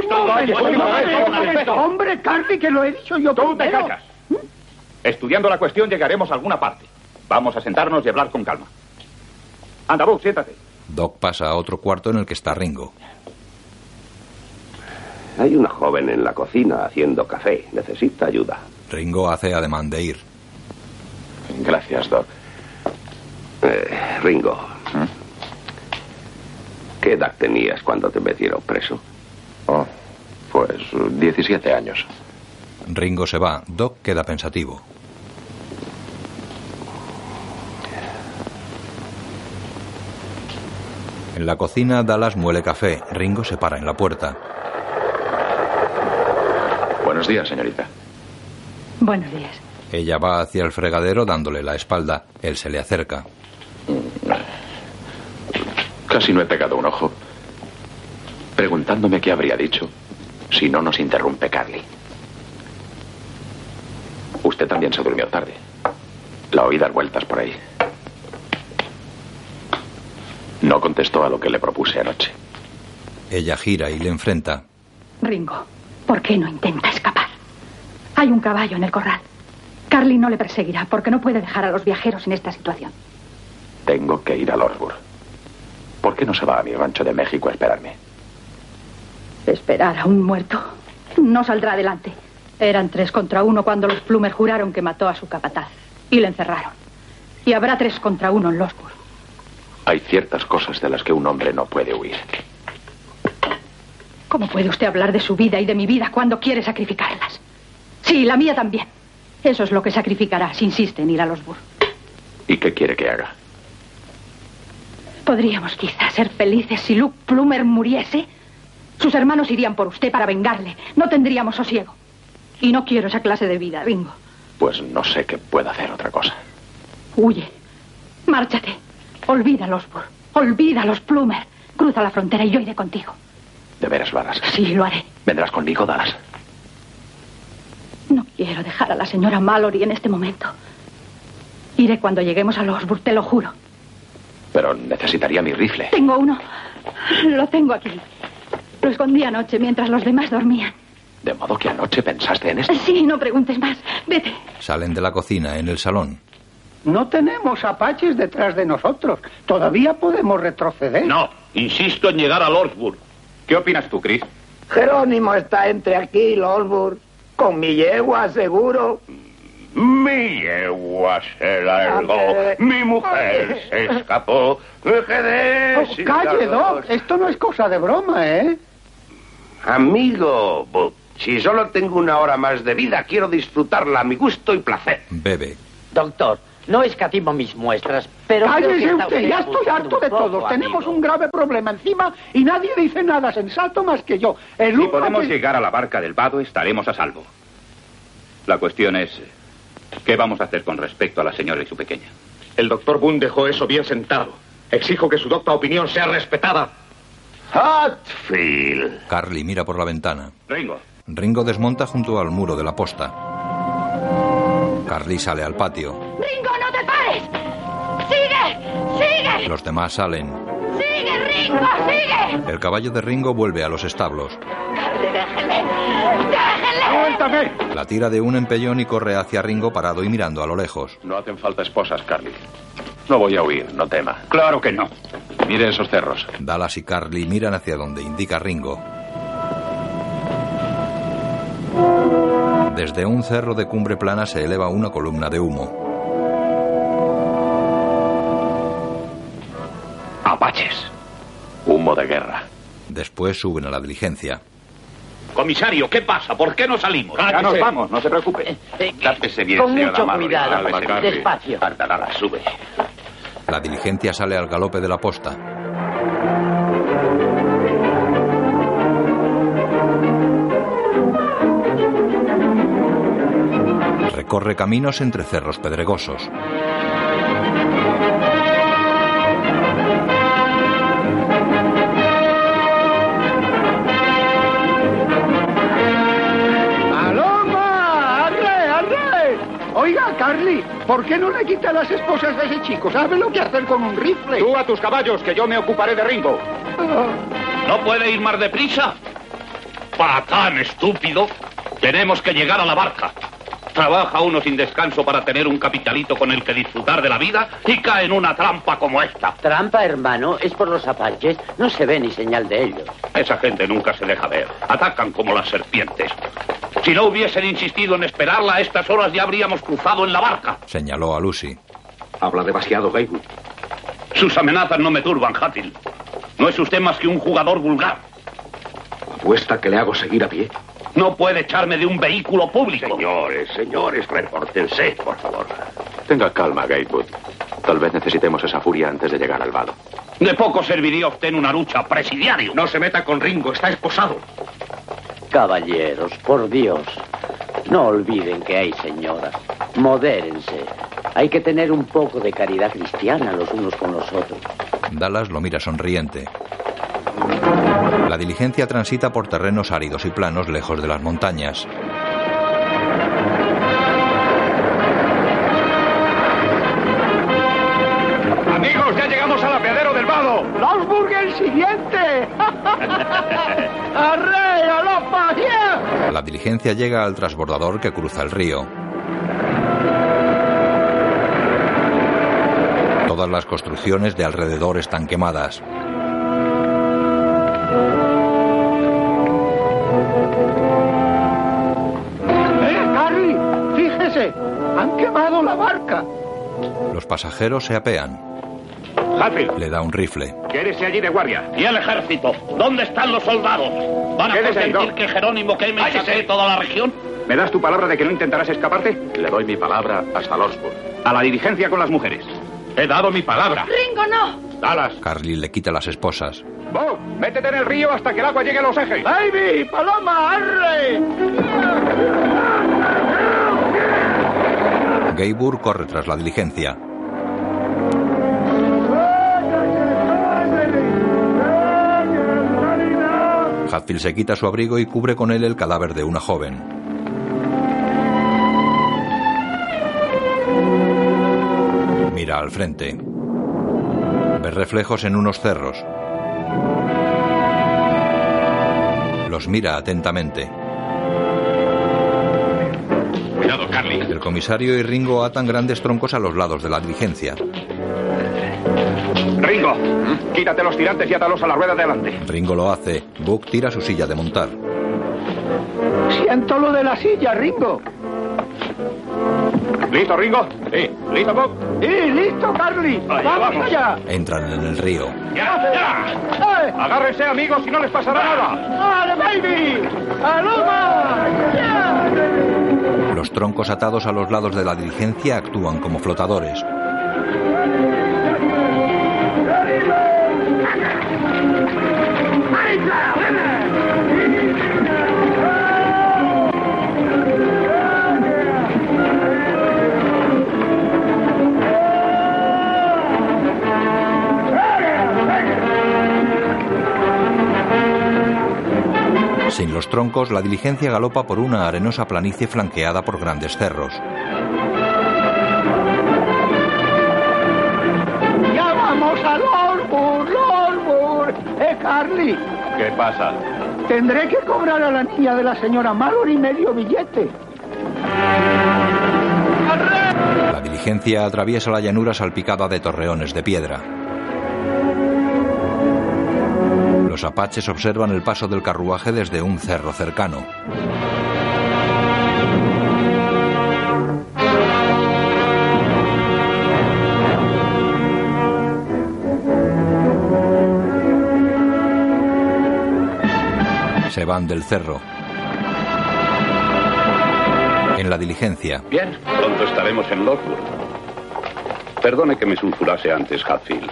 Hombre, Carly, que lo he dicho yo Tú te callas. Estudiando la cuestión llegaremos a alguna parte. Vamos a sentarnos y hablar con calma. Anda, Buck, siéntate. Doc pasa a otro cuarto en el que está Ringo. Hay una joven en la cocina haciendo café. Necesita ayuda. Ringo hace ademán de ir. Gracias, Doc. Eh, Ringo. ¿Qué edad tenías cuando te metieron preso? Oh, pues 17 años. Ringo se va. Doc queda pensativo. En la cocina, Dallas muele café. Ringo se para en la puerta. Buenos días, señorita. Buenos días. Ella va hacia el fregadero dándole la espalda. Él se le acerca. Casi no he pegado un ojo. Preguntándome qué habría dicho si no nos interrumpe Carly. Usted también se durmió tarde. La oí dar vueltas por ahí. No contestó a lo que le propuse anoche. Ella gira y le enfrenta. Ringo, ¿por qué no intenta escapar? Hay un caballo en el corral. Carly no le perseguirá porque no puede dejar a los viajeros en esta situación. Tengo que ir a Lordsburg. ¿Por qué no se va a mi rancho de México a esperarme? Esperar a un muerto. No saldrá adelante. Eran tres contra uno cuando los Plumer juraron que mató a su capataz. Y le encerraron. Y habrá tres contra uno en Losburg. Hay ciertas cosas de las que un hombre no puede huir. ¿Cómo puede usted hablar de su vida y de mi vida cuando quiere sacrificarlas? Sí, la mía también. Eso es lo que sacrificará si insiste en ir a Losburg. ¿Y qué quiere que haga? Podríamos quizás ser felices si Luke Plumer muriese. Sus hermanos irían por usted para vengarle. No tendríamos sosiego. Y no quiero esa clase de vida, Ringo. Pues no sé qué pueda hacer otra cosa. Huye. Márchate. Olvida Losburg. Olvida los Plumer. Cruza la frontera y yo iré contigo. ¿De veras lo harás? Sí, lo haré. ¿Vendrás conmigo, Dallas? No quiero dejar a la señora Mallory en este momento. Iré cuando lleguemos a Losburg, te lo juro. Pero necesitaría mi rifle. Tengo uno. Lo tengo aquí. Lo escondí anoche mientras los demás dormían. De modo que anoche pensaste en esto. Sí, no preguntes más. Vete. Salen de la cocina en el salón. No tenemos apaches detrás de nosotros. Todavía podemos retroceder. No, insisto en llegar a Lordsburg. ¿Qué opinas tú, Chris? Jerónimo está entre aquí y Losburg. Con mi yegua, seguro. Mi yegua se largó, mi mujer se escapó, me quedé Oh, calle, Doc. Esto no es cosa de broma, ¿eh? Amigo Buck, si solo tengo una hora más de vida, quiero disfrutarla a mi gusto y placer. Bebe. Doctor, no escatimo mis muestras, pero... Cállese está usted, ya estoy harto de poco, todos. Tenemos amigo. un grave problema encima y nadie dice nada sensato más que yo. El Si podemos que- llegar a la barca del vado, estaremos a salvo. La cuestión es, ¿qué vamos a hacer con respecto a la señora y su pequeña? El doctor Boone dejó eso bien sentado. Exijo que su docta opinión sea respetada. Hatfield. Carly mira por la ventana. Ringo. Ringo desmonta junto al muro de la posta. Carly sale al patio. Los demás salen. ¡Sigue, Ringo! ¡Sigue! El caballo de Ringo vuelve a los establos. ¡Déjenle! La tira de un empellón y corre hacia Ringo parado y mirando a lo lejos. No hacen falta esposas, Carly. No voy a huir, no tema. Claro que no. Mire esos cerros. Dallas y Carly miran hacia donde indica Ringo. Desde un cerro de cumbre plana se eleva una columna de humo. De guerra. Después suben a la diligencia. Comisario, ¿qué pasa? ¿Por qué no salimos? Ya nos vamos, no se preocupe. Dátese bien, Con mucho cuidado. Despacio. Tardará, sube. La diligencia sale al galope de la posta. Recorre caminos entre cerros pedregosos. Carly, ¿por qué no le quita las esposas a ese chico? ¿Sabe lo que hacer con un rifle? Tú a tus caballos, que yo me ocuparé de Ringo. ¿No puede ir más deprisa? Patán estúpido. Tenemos que llegar a la barca. Trabaja uno sin descanso para tener un capitalito con el que disfrutar de la vida y cae en una trampa como esta. Trampa, hermano, es por los apaches. No se ve ni señal de ellos. Esa gente nunca se deja ver. Atacan como las serpientes. Si no hubiesen insistido en esperarla, a estas horas ya habríamos cruzado en la barca. Señaló a Lucy. Habla demasiado, Gaywood. Sus amenazas no me turban, Hatfield. No es usted más que un jugador vulgar. Apuesta que le hago seguir a pie. No puede echarme de un vehículo público. Señores, señores, repórtense, por favor. Tenga calma, Gatewood. Tal vez necesitemos esa furia antes de llegar al vado. De poco serviría usted en una lucha, presidiario. No se meta con Ringo, está esposado. Caballeros, por Dios. No olviden que hay señoras. Modérense. Hay que tener un poco de caridad cristiana los unos con los otros. Dallas lo mira sonriente. La diligencia transita por terrenos áridos y planos lejos de las montañas. Amigos, ya llegamos al apeadero del vado. ¡Losburg el siguiente! [laughs] ¡Arre, alopa, yeah! La diligencia llega al transbordador que cruza el río. Todas las construcciones de alrededor están quemadas. Los pasajeros se apean. Hatfield, Le da un rifle. quédese allí de guardia. ¿Y el ejército? ¿Dónde están los soldados? ¿Van a Quédese que Jerónimo saquee toda la región? ¿Me das tu palabra de que no intentarás escaparte? Le doy mi palabra hasta Lordsburg. A la diligencia con las mujeres. He dado mi palabra. ¡Ringo, no! Dallas. Carly le quita las esposas. Bo, métete en el río hasta que el agua llegue a los ejes. ¡Baby! ¡Paloma! ¡Arre! Gaybur corre tras la diligencia. Hatfield se quita su abrigo y cubre con él el cadáver de una joven. Mira al frente. Ve reflejos en unos cerros. Los mira atentamente. Cuidado, Carly. El comisario y Ringo atan grandes troncos a los lados de la diligencia. Ringo, quítate los tirantes y átalos a la rueda de adelante. Ringo lo hace. Buck tira su silla de montar. Siento lo de la silla, Ringo. ¿Listo, Ringo? Sí. ¿Listo, Bob? ¡Sí, listo, Carly! Allá ¡Vamos vamos. allá! Entran en el río. ¡Ya, ya! ¡Eh! Agárrense, amigos, y no les pasará nada. ¡Dale, baby! ¡Paloma! ¡Ya! Los troncos atados a los lados de la diligencia actúan como flotadores. Sin los troncos, la diligencia galopa por una arenosa planicie flanqueada por grandes cerros. ¡Ya vamos al Osbur, Osbur! ¡Eh, Carly! ¿Qué pasa? Tendré que cobrar a la niña de la señora Mallory medio billete. La diligencia atraviesa la llanura salpicada de torreones de piedra. Los apaches observan el paso del carruaje desde un cerro cercano. Se van del cerro. En la diligencia, Bien, pronto estaremos en Lockwood. Perdone que me sulfurase antes, Hatfield.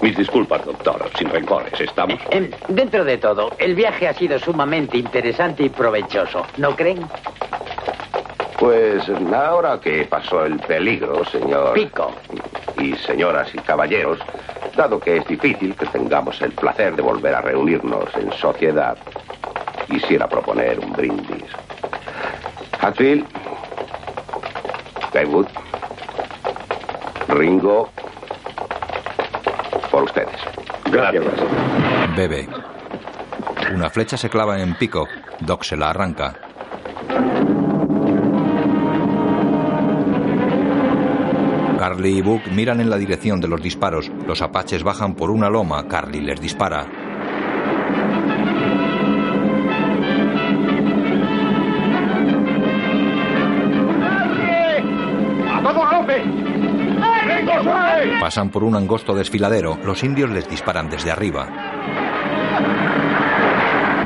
Mis disculpas, doctor. Sin rencores, ¿estamos? Em, dentro de todo, el viaje ha sido sumamente interesante y provechoso, ¿no creen? Pues ahora que pasó el peligro, señor. Pico. Y señoras y caballeros, dado que es difícil que tengamos el placer de volver a reunirnos en sociedad, quisiera proponer un brindis. Hatfield, Gaywood, Ringo, por ustedes. Gracias. bebe. Una flecha se clava en Pico. Doc se la arranca. Carly y Book miran en la dirección de los disparos. Los apaches bajan por una loma. Carly les dispara. Pasan por un angosto desfiladero. Los indios les disparan desde arriba.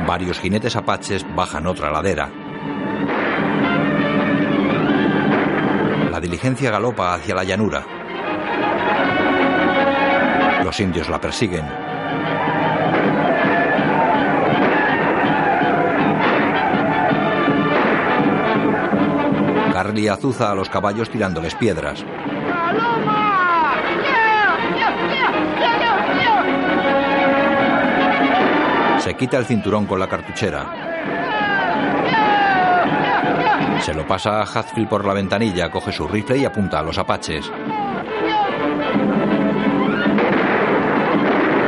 Varios jinetes apaches bajan otra ladera. La diligencia galopa hacia la llanura. Los indios la persiguen. Carly azuza a los caballos tirándoles piedras. Se quita el cinturón con la cartuchera. Se lo pasa a Hatfield por la ventanilla, coge su rifle y apunta a los apaches.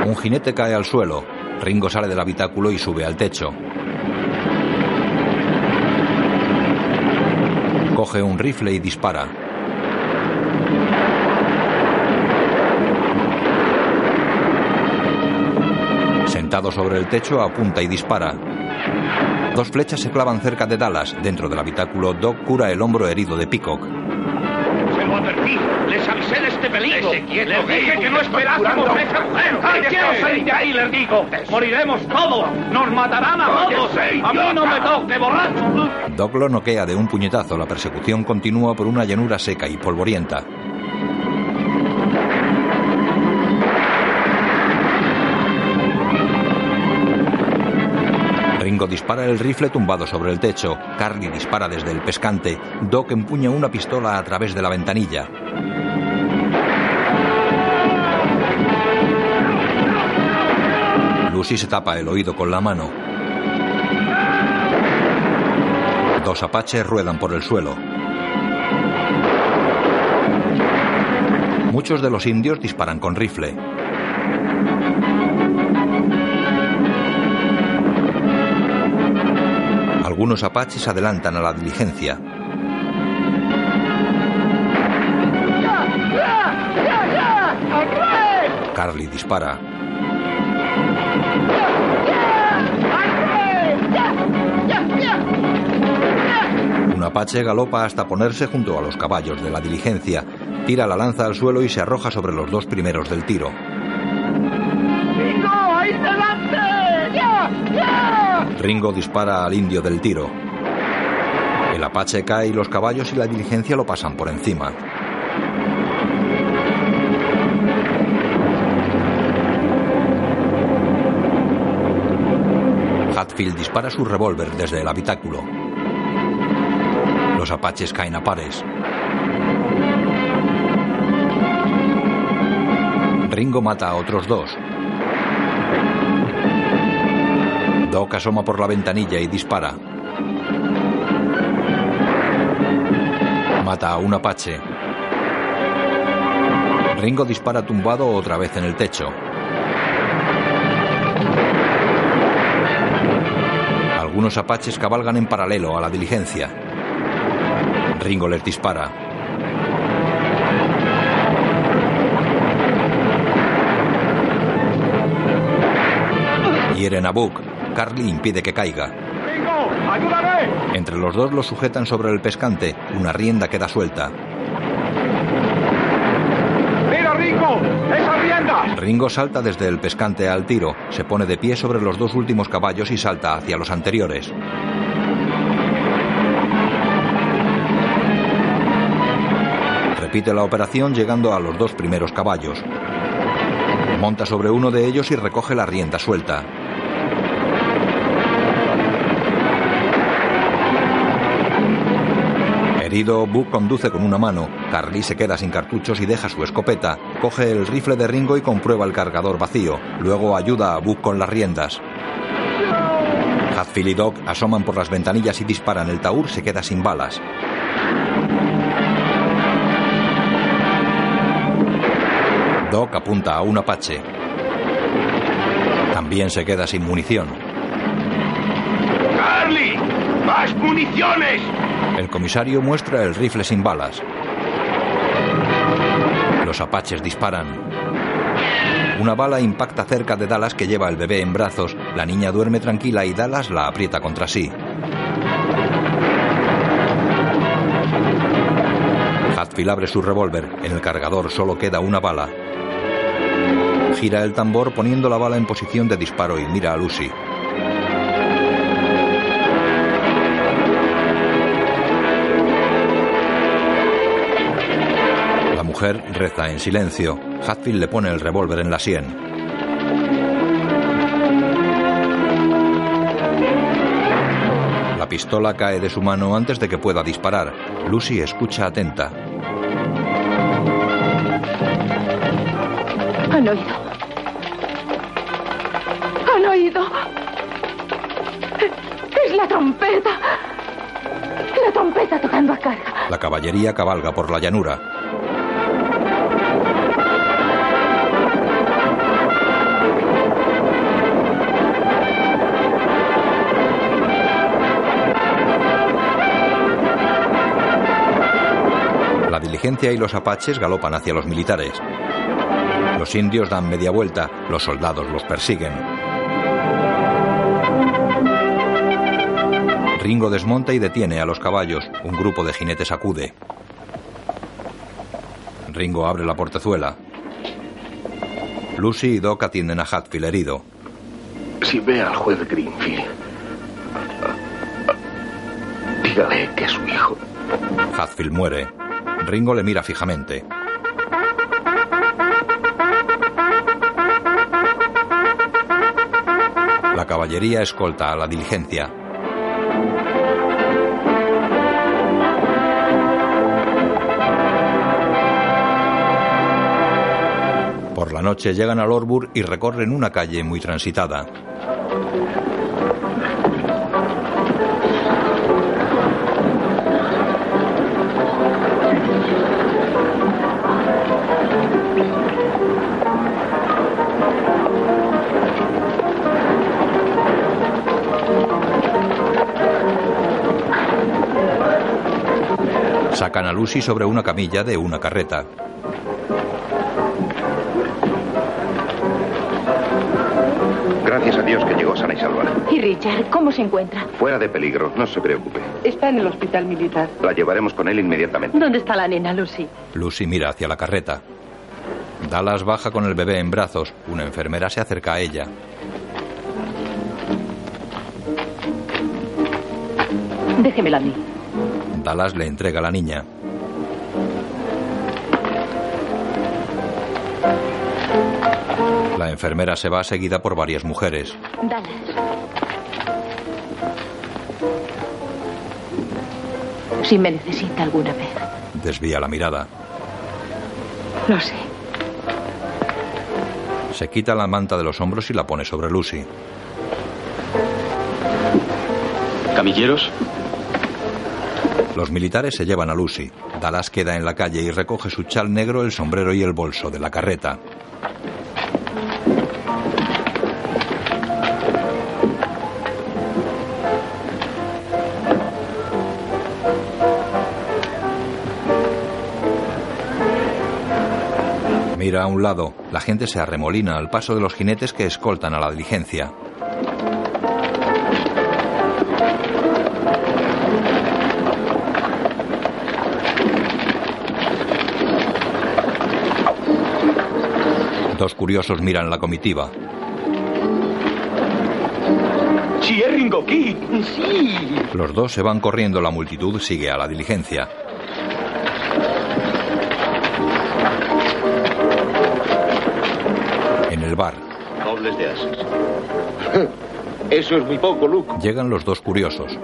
Un jinete cae al suelo. Ringo sale del habitáculo y sube al techo. Coge un rifle y dispara. Sentado sobre el techo, apunta y dispara. Dos flechas se clavan cerca de Dallas. Dentro del habitáculo, Doc cura el hombro herido de Peacock. Se lo advertí. Les avisé de este peligro. Les dije que no esperásemos. ¡Cállese! ¡Quiero salir de ahí, les digo! ¡Moriremos todos! ¡Nos matarán a todos! ¡Cállese, ¡A mí no me toque, borracho! Doc lo noquea de un puñetazo. La persecución continúa por una llanura seca y polvorienta. Ringo dispara el rifle tumbado sobre el techo. Carly dispara desde el pescante. Doc empuña una pistola a través de la ventanilla. Lucy se tapa el oído con la mano. Dos apaches ruedan por el suelo. Muchos de los indios disparan con rifle. Algunos apaches adelantan a la diligencia. Carly dispara. Un apache galopa hasta ponerse junto a los caballos de la diligencia. Tira la lanza al suelo y se arroja sobre los dos primeros del tiro. ¡Ringo, ahí delante! ¡Ya! ¡Ya! Ringo dispara al indio del tiro. El apache cae y los caballos y la diligencia lo pasan por encima. Hatfield dispara su revólver desde el habitáculo. Los apaches caen a pares. Ringo mata a otros dos. Doc asoma por la ventanilla y dispara. Mata a un apache. Ringo dispara tumbado otra vez en el techo. Algunos apaches cabalgan en paralelo a la diligencia. Ringo les dispara. Hieren a Book. Carly impide que caiga. ¡Ringo! ¡Ayúdame! Entre los dos lo sujetan sobre el pescante. Una rienda queda suelta. ¡Mira, Ringo! ¡Esa rienda! Ringo salta desde el pescante al tiro, se pone de pie sobre los dos últimos caballos y salta hacia los anteriores. Repite la operación llegando a los dos primeros caballos. Monta sobre uno de ellos y recoge la rienda suelta. Herido, Buck conduce con una mano. Carly se queda sin cartuchos y deja su escopeta. Coge el rifle de Ringo y comprueba el cargador vacío. Luego ayuda a Buck con las riendas. Hatfield y Doc asoman por las ventanillas y disparan. El Taur se queda sin balas. Doc apunta a un apache. También se queda sin munición. ¡Carly! ¡Más municiones! El comisario muestra el rifle sin balas. Los apaches disparan. Una bala impacta cerca de Dallas que lleva el bebé en brazos. La niña duerme tranquila y Dallas la aprieta contra sí. Hatfield abre su revólver. En el cargador solo queda una bala. Gira el tambor poniendo la bala en posición de disparo y mira a Lucy. Mujer reza en silencio. Hatfield le pone el revólver en la sien. La pistola cae de su mano antes de que pueda disparar. Lucy escucha atenta. Han oído. Han oído. Es la trompeta. La trompeta tocando a carga. La caballería cabalga por la llanura. La diligencia y los apaches galopan hacia los militares. Los indios dan media vuelta, los soldados los persiguen. Ringo desmonta y detiene a los caballos. Un grupo de jinetes acude. Ringo abre la portezuela. Lucy y Doc atienden a Hatfield herido. Si ve al juez Greenfield, dígale que es su hijo. Hatfield muere. Ringo le mira fijamente. La caballería escolta a la diligencia. Por la noche llegan a Lorbur y recorren una calle muy transitada. Lucy sobre una camilla de una carreta. Gracias a Dios que llegó sana y salva. ¿Y Richard? ¿Cómo se encuentra? Fuera de peligro, no se preocupe. Está en el hospital militar. La llevaremos con él inmediatamente. ¿Dónde está la nena, Lucy? Lucy mira hacia la carreta. Dallas baja con el bebé en brazos. Una enfermera se acerca a ella. Déjemela a mí. Dallas le entrega a la niña. La enfermera se va seguida por varias mujeres. Dallas. Si me necesita alguna vez. Desvía la mirada. Lo sé. Se quita la manta de los hombros y la pone sobre Lucy. ¿Camilleros? Los militares se llevan a Lucy. Dallas queda en la calle y recoge su chal negro, el sombrero y el bolso de la carreta. Mira a un lado. La gente se arremolina al paso de los jinetes que escoltan a la diligencia. Dos curiosos miran la comitiva. ¡Sí, es Ringo Kid! ¡Sí! Los dos se van corriendo, la multitud sigue a la diligencia. En el bar, Dobles de ases. [laughs] Eso es muy poco, Luke. llegan los dos curiosos.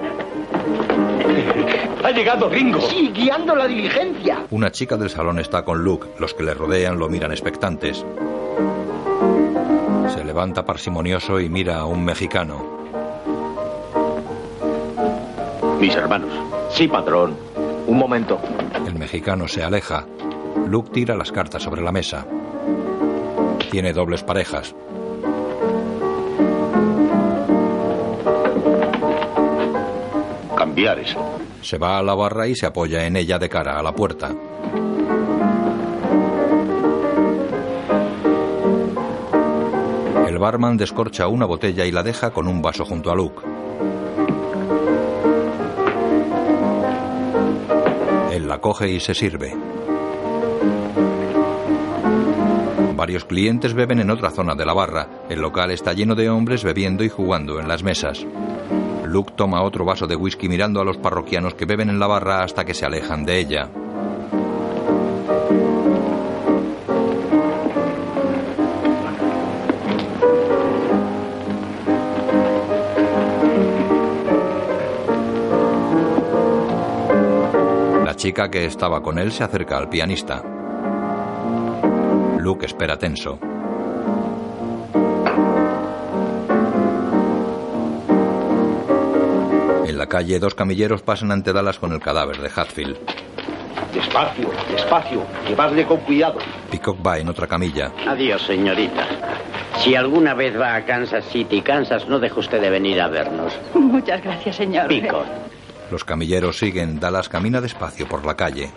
¡Ha llegado Ringo! Sí, guiando la diligencia. Una chica del salón está con Luke. Los que le rodean lo miran expectantes. Se levanta parsimonioso y mira a un mexicano. Mis hermanos. Sí, patrón. Un momento. El mexicano se aleja. Luke tira las cartas sobre la mesa. Tiene dobles parejas. Cambiar eso. Se va a la barra y se apoya en ella de cara a la puerta. El barman descorcha una botella y la deja con un vaso junto a Luke. Él la coge y se sirve. Varios clientes beben en otra zona de la barra. El local está lleno de hombres bebiendo y jugando en las mesas. Luke toma otro vaso de whisky mirando a los parroquianos que beben en la barra hasta que se alejan de ella. Chica que estaba con él se acerca al pianista. Luke espera tenso. En la calle, dos camilleros pasan ante Dallas con el cadáver de Hatfield. Despacio, despacio. Llevadle con cuidado. Peacock va en otra camilla. Adiós, señorita. Si alguna vez va a Kansas City, Kansas, no deje usted de venir a vernos. Muchas gracias, señor. Pico. Los camilleros siguen. Dallas camina despacio por la calle.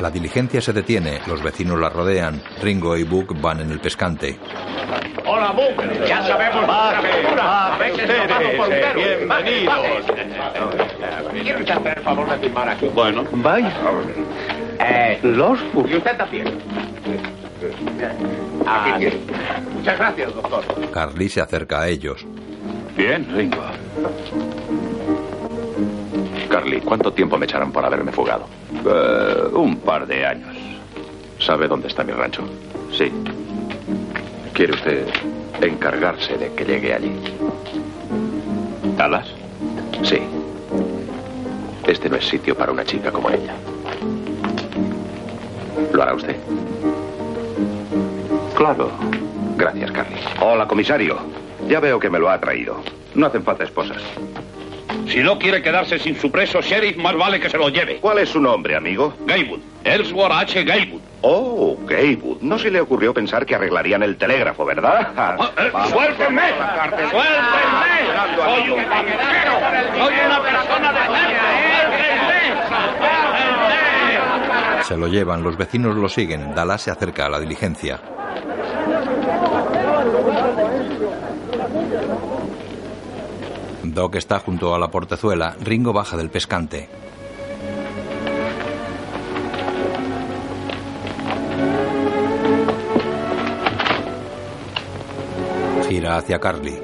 La diligencia se detiene, los vecinos la rodean. Ringo y Book van en el pescante. Book. Ya sabemos Baje, nuestra baje ustedes, eh, perro. bienvenidos. Baje, baje. ¿Quiere usted hacer el favor de firmar aquí? Bueno. Vaya. Eh, los... Y usted también. Tiene. Muchas gracias, doctor. Carly se acerca a ellos. Bien, Ringo. Carly, ¿cuánto tiempo me echarán por haberme fugado? Eh, un par de años. ¿Sabe dónde está mi rancho? Sí. ¿Quiere usted encargarse de que llegue allí? ¿Dallas? Sí. Este no es sitio para una chica como ella. ¿Lo hará usted? Claro. Gracias, Carly. Hola, comisario. Ya veo que me lo ha traído. No hacen falta esposas. Si no quiere quedarse sin su preso, sheriff, más vale que se lo lleve. ¿Cuál es su nombre, amigo? Gaywood. Ellsworth H. Gaywood. Oh, Gaywood. No se le ocurrió pensar que arreglarían el telégrafo, ¿verdad? Eh, ¡Suéltenme! ¡Suéltenme! ¡Soy un banquero! ¡Soy una persona de Se lo llevan, los vecinos lo siguen. Dallas se acerca a la diligencia. Doc está junto a la portezuela. Ringo baja del pescante. Hacia Carly.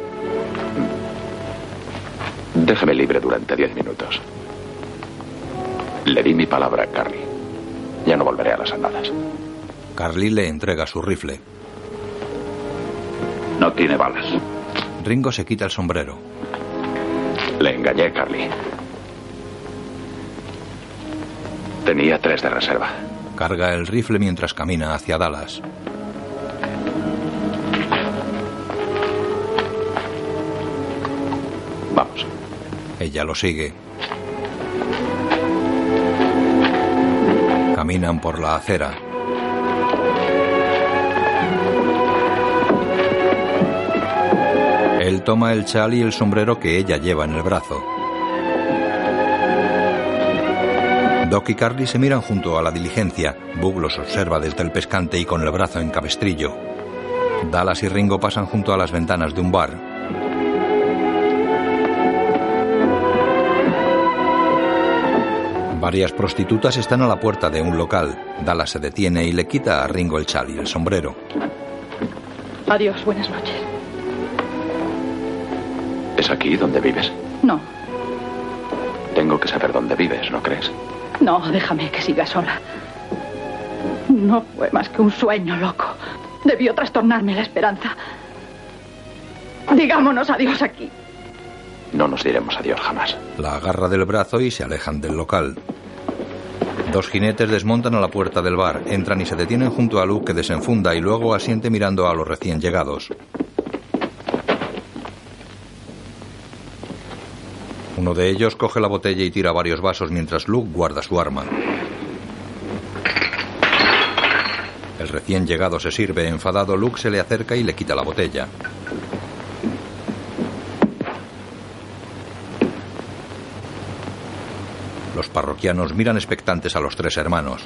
Déjeme libre durante diez minutos. Le di mi palabra a Carly. Ya no volveré a las andadas. Carly le entrega su rifle. No tiene balas. Ringo se quita el sombrero. Le engañé, Carly. Tenía tres de reserva. Carga el rifle mientras camina hacia Dallas. Ella lo sigue. Caminan por la acera. Él toma el chal y el sombrero que ella lleva en el brazo. Doc y Carly se miran junto a la diligencia. Bug los observa desde el pescante y con el brazo en cabestrillo. Dallas y Ringo pasan junto a las ventanas de un bar. Varias prostitutas están a la puerta de un local. Dallas se detiene y le quita a Ringo el chal y el sombrero. Adiós, buenas noches. ¿Es aquí donde vives? No, Tengo que saber dónde vives, ¿no crees? no, déjame que siga sola. No fue más que un sueño loco. Debió trastornarme la esperanza. Digámonos adiós aquí. No nos diremos adiós jamás. La agarra del brazo y se alejan del local. Dos jinetes desmontan a la puerta del bar, entran y se detienen junto a Luke que desenfunda y luego asiente mirando a los recién llegados. Uno de ellos coge la botella y tira varios vasos mientras Luke guarda su arma. El recién llegado se sirve, enfadado Luke se le acerca y le quita la botella. Los parroquianos miran expectantes a los tres hermanos.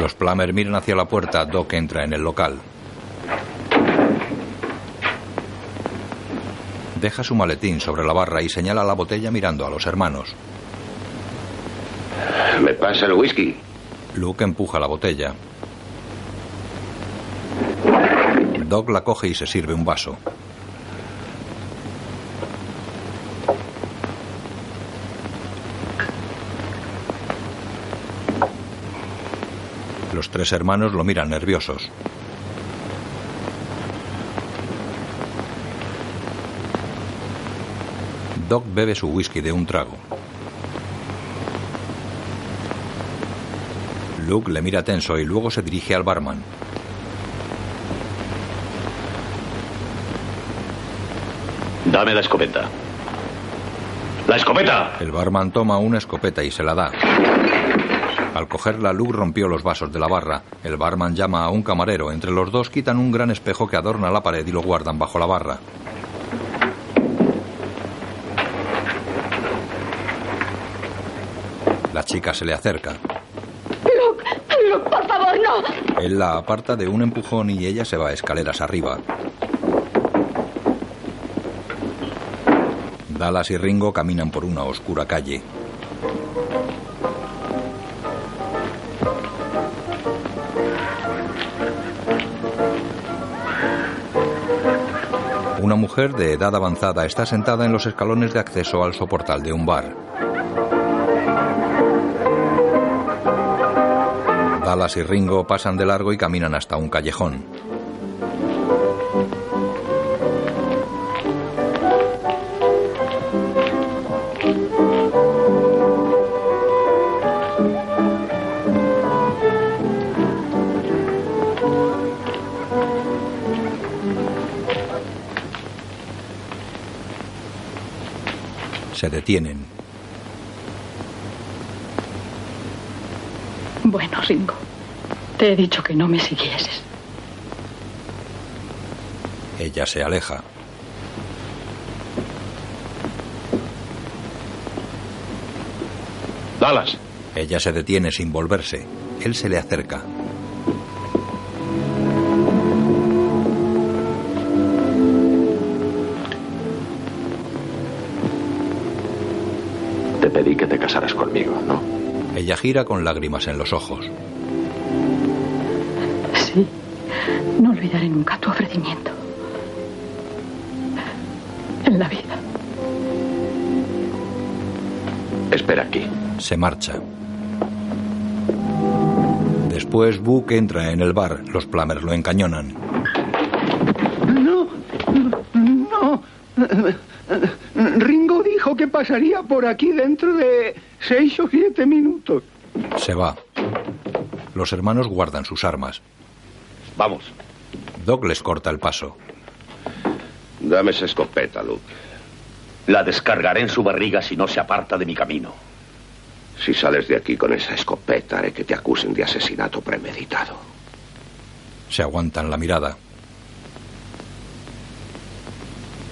Los Plummer miran hacia la puerta, Doc entra en el local. Deja su maletín sobre la barra y señala la botella mirando a los hermanos. ¿Me pasa el whisky? Luke empuja la botella. Doc la coge y se sirve un vaso. Los tres hermanos lo miran nerviosos. Doc bebe su whisky de un trago. Luke le mira tenso y luego se dirige al barman. Dame la escopeta. ¡La escopeta! El barman toma una escopeta y se la da. Al cogerla, Luke rompió los vasos de la barra. El barman llama a un camarero. Entre los dos quitan un gran espejo que adorna la pared y lo guardan bajo la barra. La chica se le acerca. Luke, Luke, por favor, no. Él la aparta de un empujón y ella se va escaleras arriba. Dallas y Ringo caminan por una oscura calle. Una mujer de edad avanzada está sentada en los escalones de acceso al soportal de un bar. Dallas y Ringo pasan de largo y caminan hasta un callejón. Se detienen. Bueno, Ringo, te he dicho que no me siguieses. Ella se aleja. Dallas. Ella se detiene sin volverse. Él se le acerca. Que te casaras conmigo, ¿no? Ella gira con lágrimas en los ojos. Sí, no olvidaré nunca tu ofrecimiento. En la vida. Espera aquí. Se marcha. Después Book entra en el bar. Los Plummers lo encañonan. pasaría por aquí dentro de seis o siete minutos. Se va. Los hermanos guardan sus armas. Vamos. Doc les corta el paso. Dame esa escopeta, Luke. La descargaré en su barriga si no se aparta de mi camino. Si sales de aquí con esa escopeta, haré que te acusen de asesinato premeditado. Se aguantan la mirada.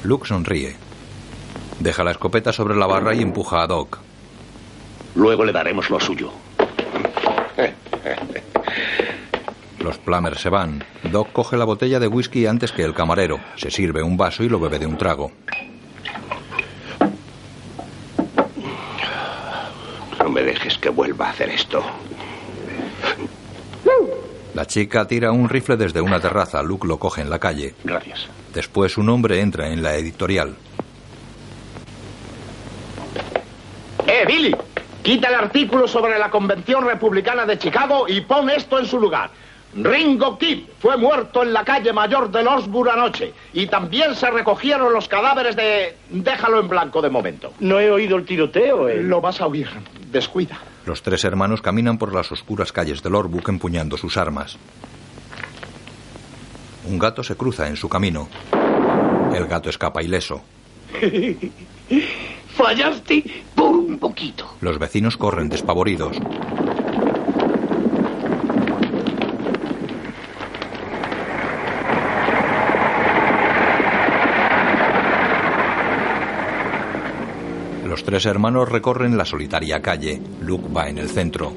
Luke sonríe. Deja la escopeta sobre la barra y empuja a Doc. Luego le daremos lo suyo. Los Plummers se van. Doc coge la botella de whisky antes que el camarero. Se sirve un vaso y lo bebe de un trago. No me dejes que vuelva a hacer esto. La chica tira un rifle desde una terraza. Luke lo coge en la calle. Gracias. Después un hombre entra en la editorial. ¡Eh, Billy! Quita el artículo sobre la Convención Republicana de Chicago y pon esto en su lugar. Ringo Kid fue muerto en la calle mayor de Lordsburg anoche. Y también se recogieron los cadáveres de... Déjalo en blanco de momento. No he oído el tiroteo. eh. Lo vas a oír. Descuida. Los tres hermanos caminan por las oscuras calles de Lorbuck empuñando sus armas. Un gato se cruza en su camino. El gato escapa ileso. [laughs] Fallaste por un poquito. Los vecinos corren despavoridos. Los tres hermanos recorren la solitaria calle. Luke va en el centro.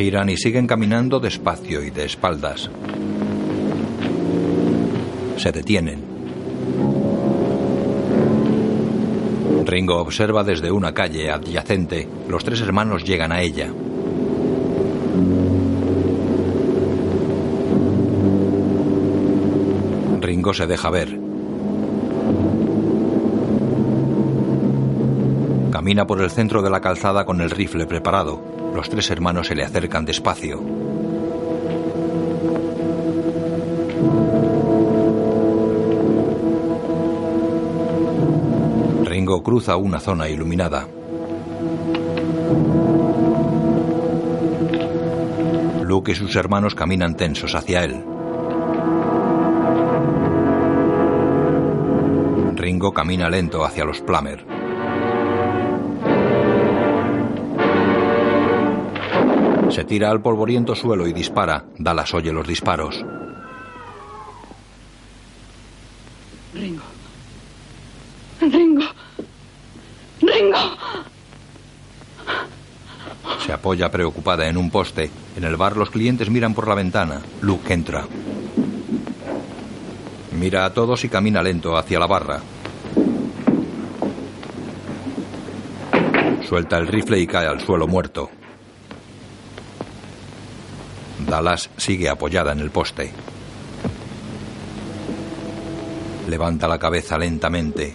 Giran y siguen caminando despacio y de espaldas. Se detienen. Ringo observa desde una calle adyacente. Los tres hermanos llegan a ella. Ringo se deja ver. Camina por el centro de la calzada con el rifle preparado. Los tres hermanos se le acercan despacio. Ringo cruza una zona iluminada. Luke y sus hermanos caminan tensos hacia él. Ringo camina lento hacia los Plummer. Se tira al polvoriento suelo y dispara. Dallas oye los disparos. Ringo. Ringo. Ringo. Se apoya preocupada en un poste. En el bar los clientes miran por la ventana. Luke entra. Mira a todos y camina lento hacia la barra. Suelta el rifle y cae al suelo muerto. Dallas sigue apoyada en el poste. Levanta la cabeza lentamente.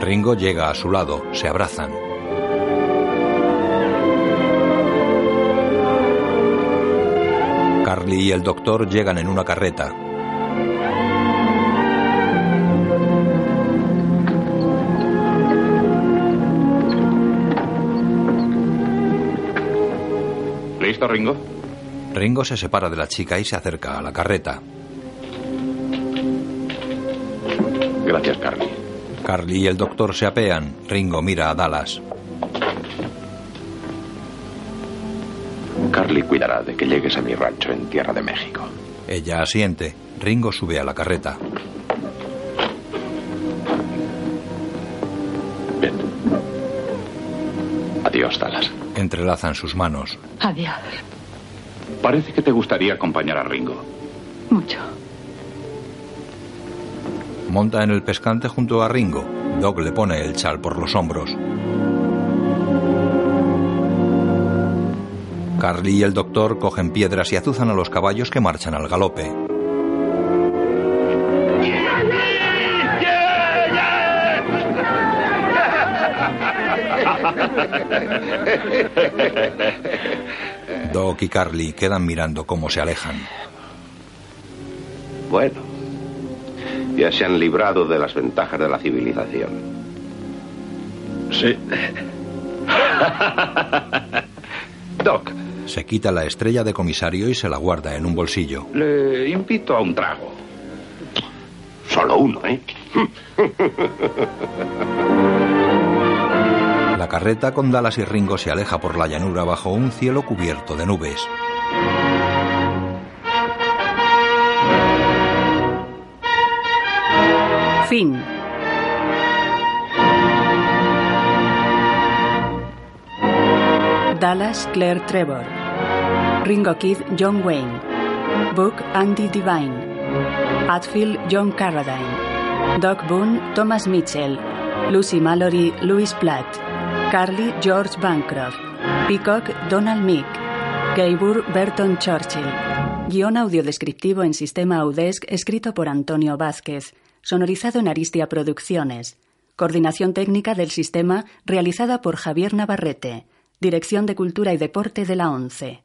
Ringo llega a su lado, se abrazan. Carly y el doctor llegan en una carreta. ¿Listo, Ringo? Ringo se separa de la chica y se acerca a la carreta. Gracias, Carly. Carly y el doctor se apean. Ringo mira a Dallas. Carly cuidará de que llegues a mi rancho en Tierra de México. Ella asiente. Ringo sube a la carreta. Adiós, Dallas. Entrelazan sus manos. Adiós. Parece que te gustaría acompañar a Ringo. Mucho. Monta en el pescante junto a Ringo. Doc le pone el chal por los hombros. Carly y el doctor cogen piedras y azuzan a los caballos que marchan al galope. Y Carly quedan mirando cómo se alejan. Bueno, ya se han librado de las ventajas de la civilización. Sí. [laughs] Doc, Se quita la estrella de comisario y se la guarda en un bolsillo. Le invito a un trago. Solo uno, ¿eh? [laughs] Carreta con Dallas y Ringo se aleja por la llanura bajo un cielo cubierto de nubes. Fin. Dallas Claire Trevor. Ringo Kid John Wayne. Book Andy Devine. Atfield John Carradine. Doc Boone Thomas Mitchell. Lucy Mallory Louis Platt. Carly George Bancroft. Peacock Donald Meek. Gaybur Burton Churchill. Guión audiodescriptivo en sistema Audesc escrito por Antonio Vázquez. Sonorizado en Aristia Producciones. Coordinación técnica del sistema realizada por Javier Navarrete. Dirección de Cultura y Deporte de la ONCE.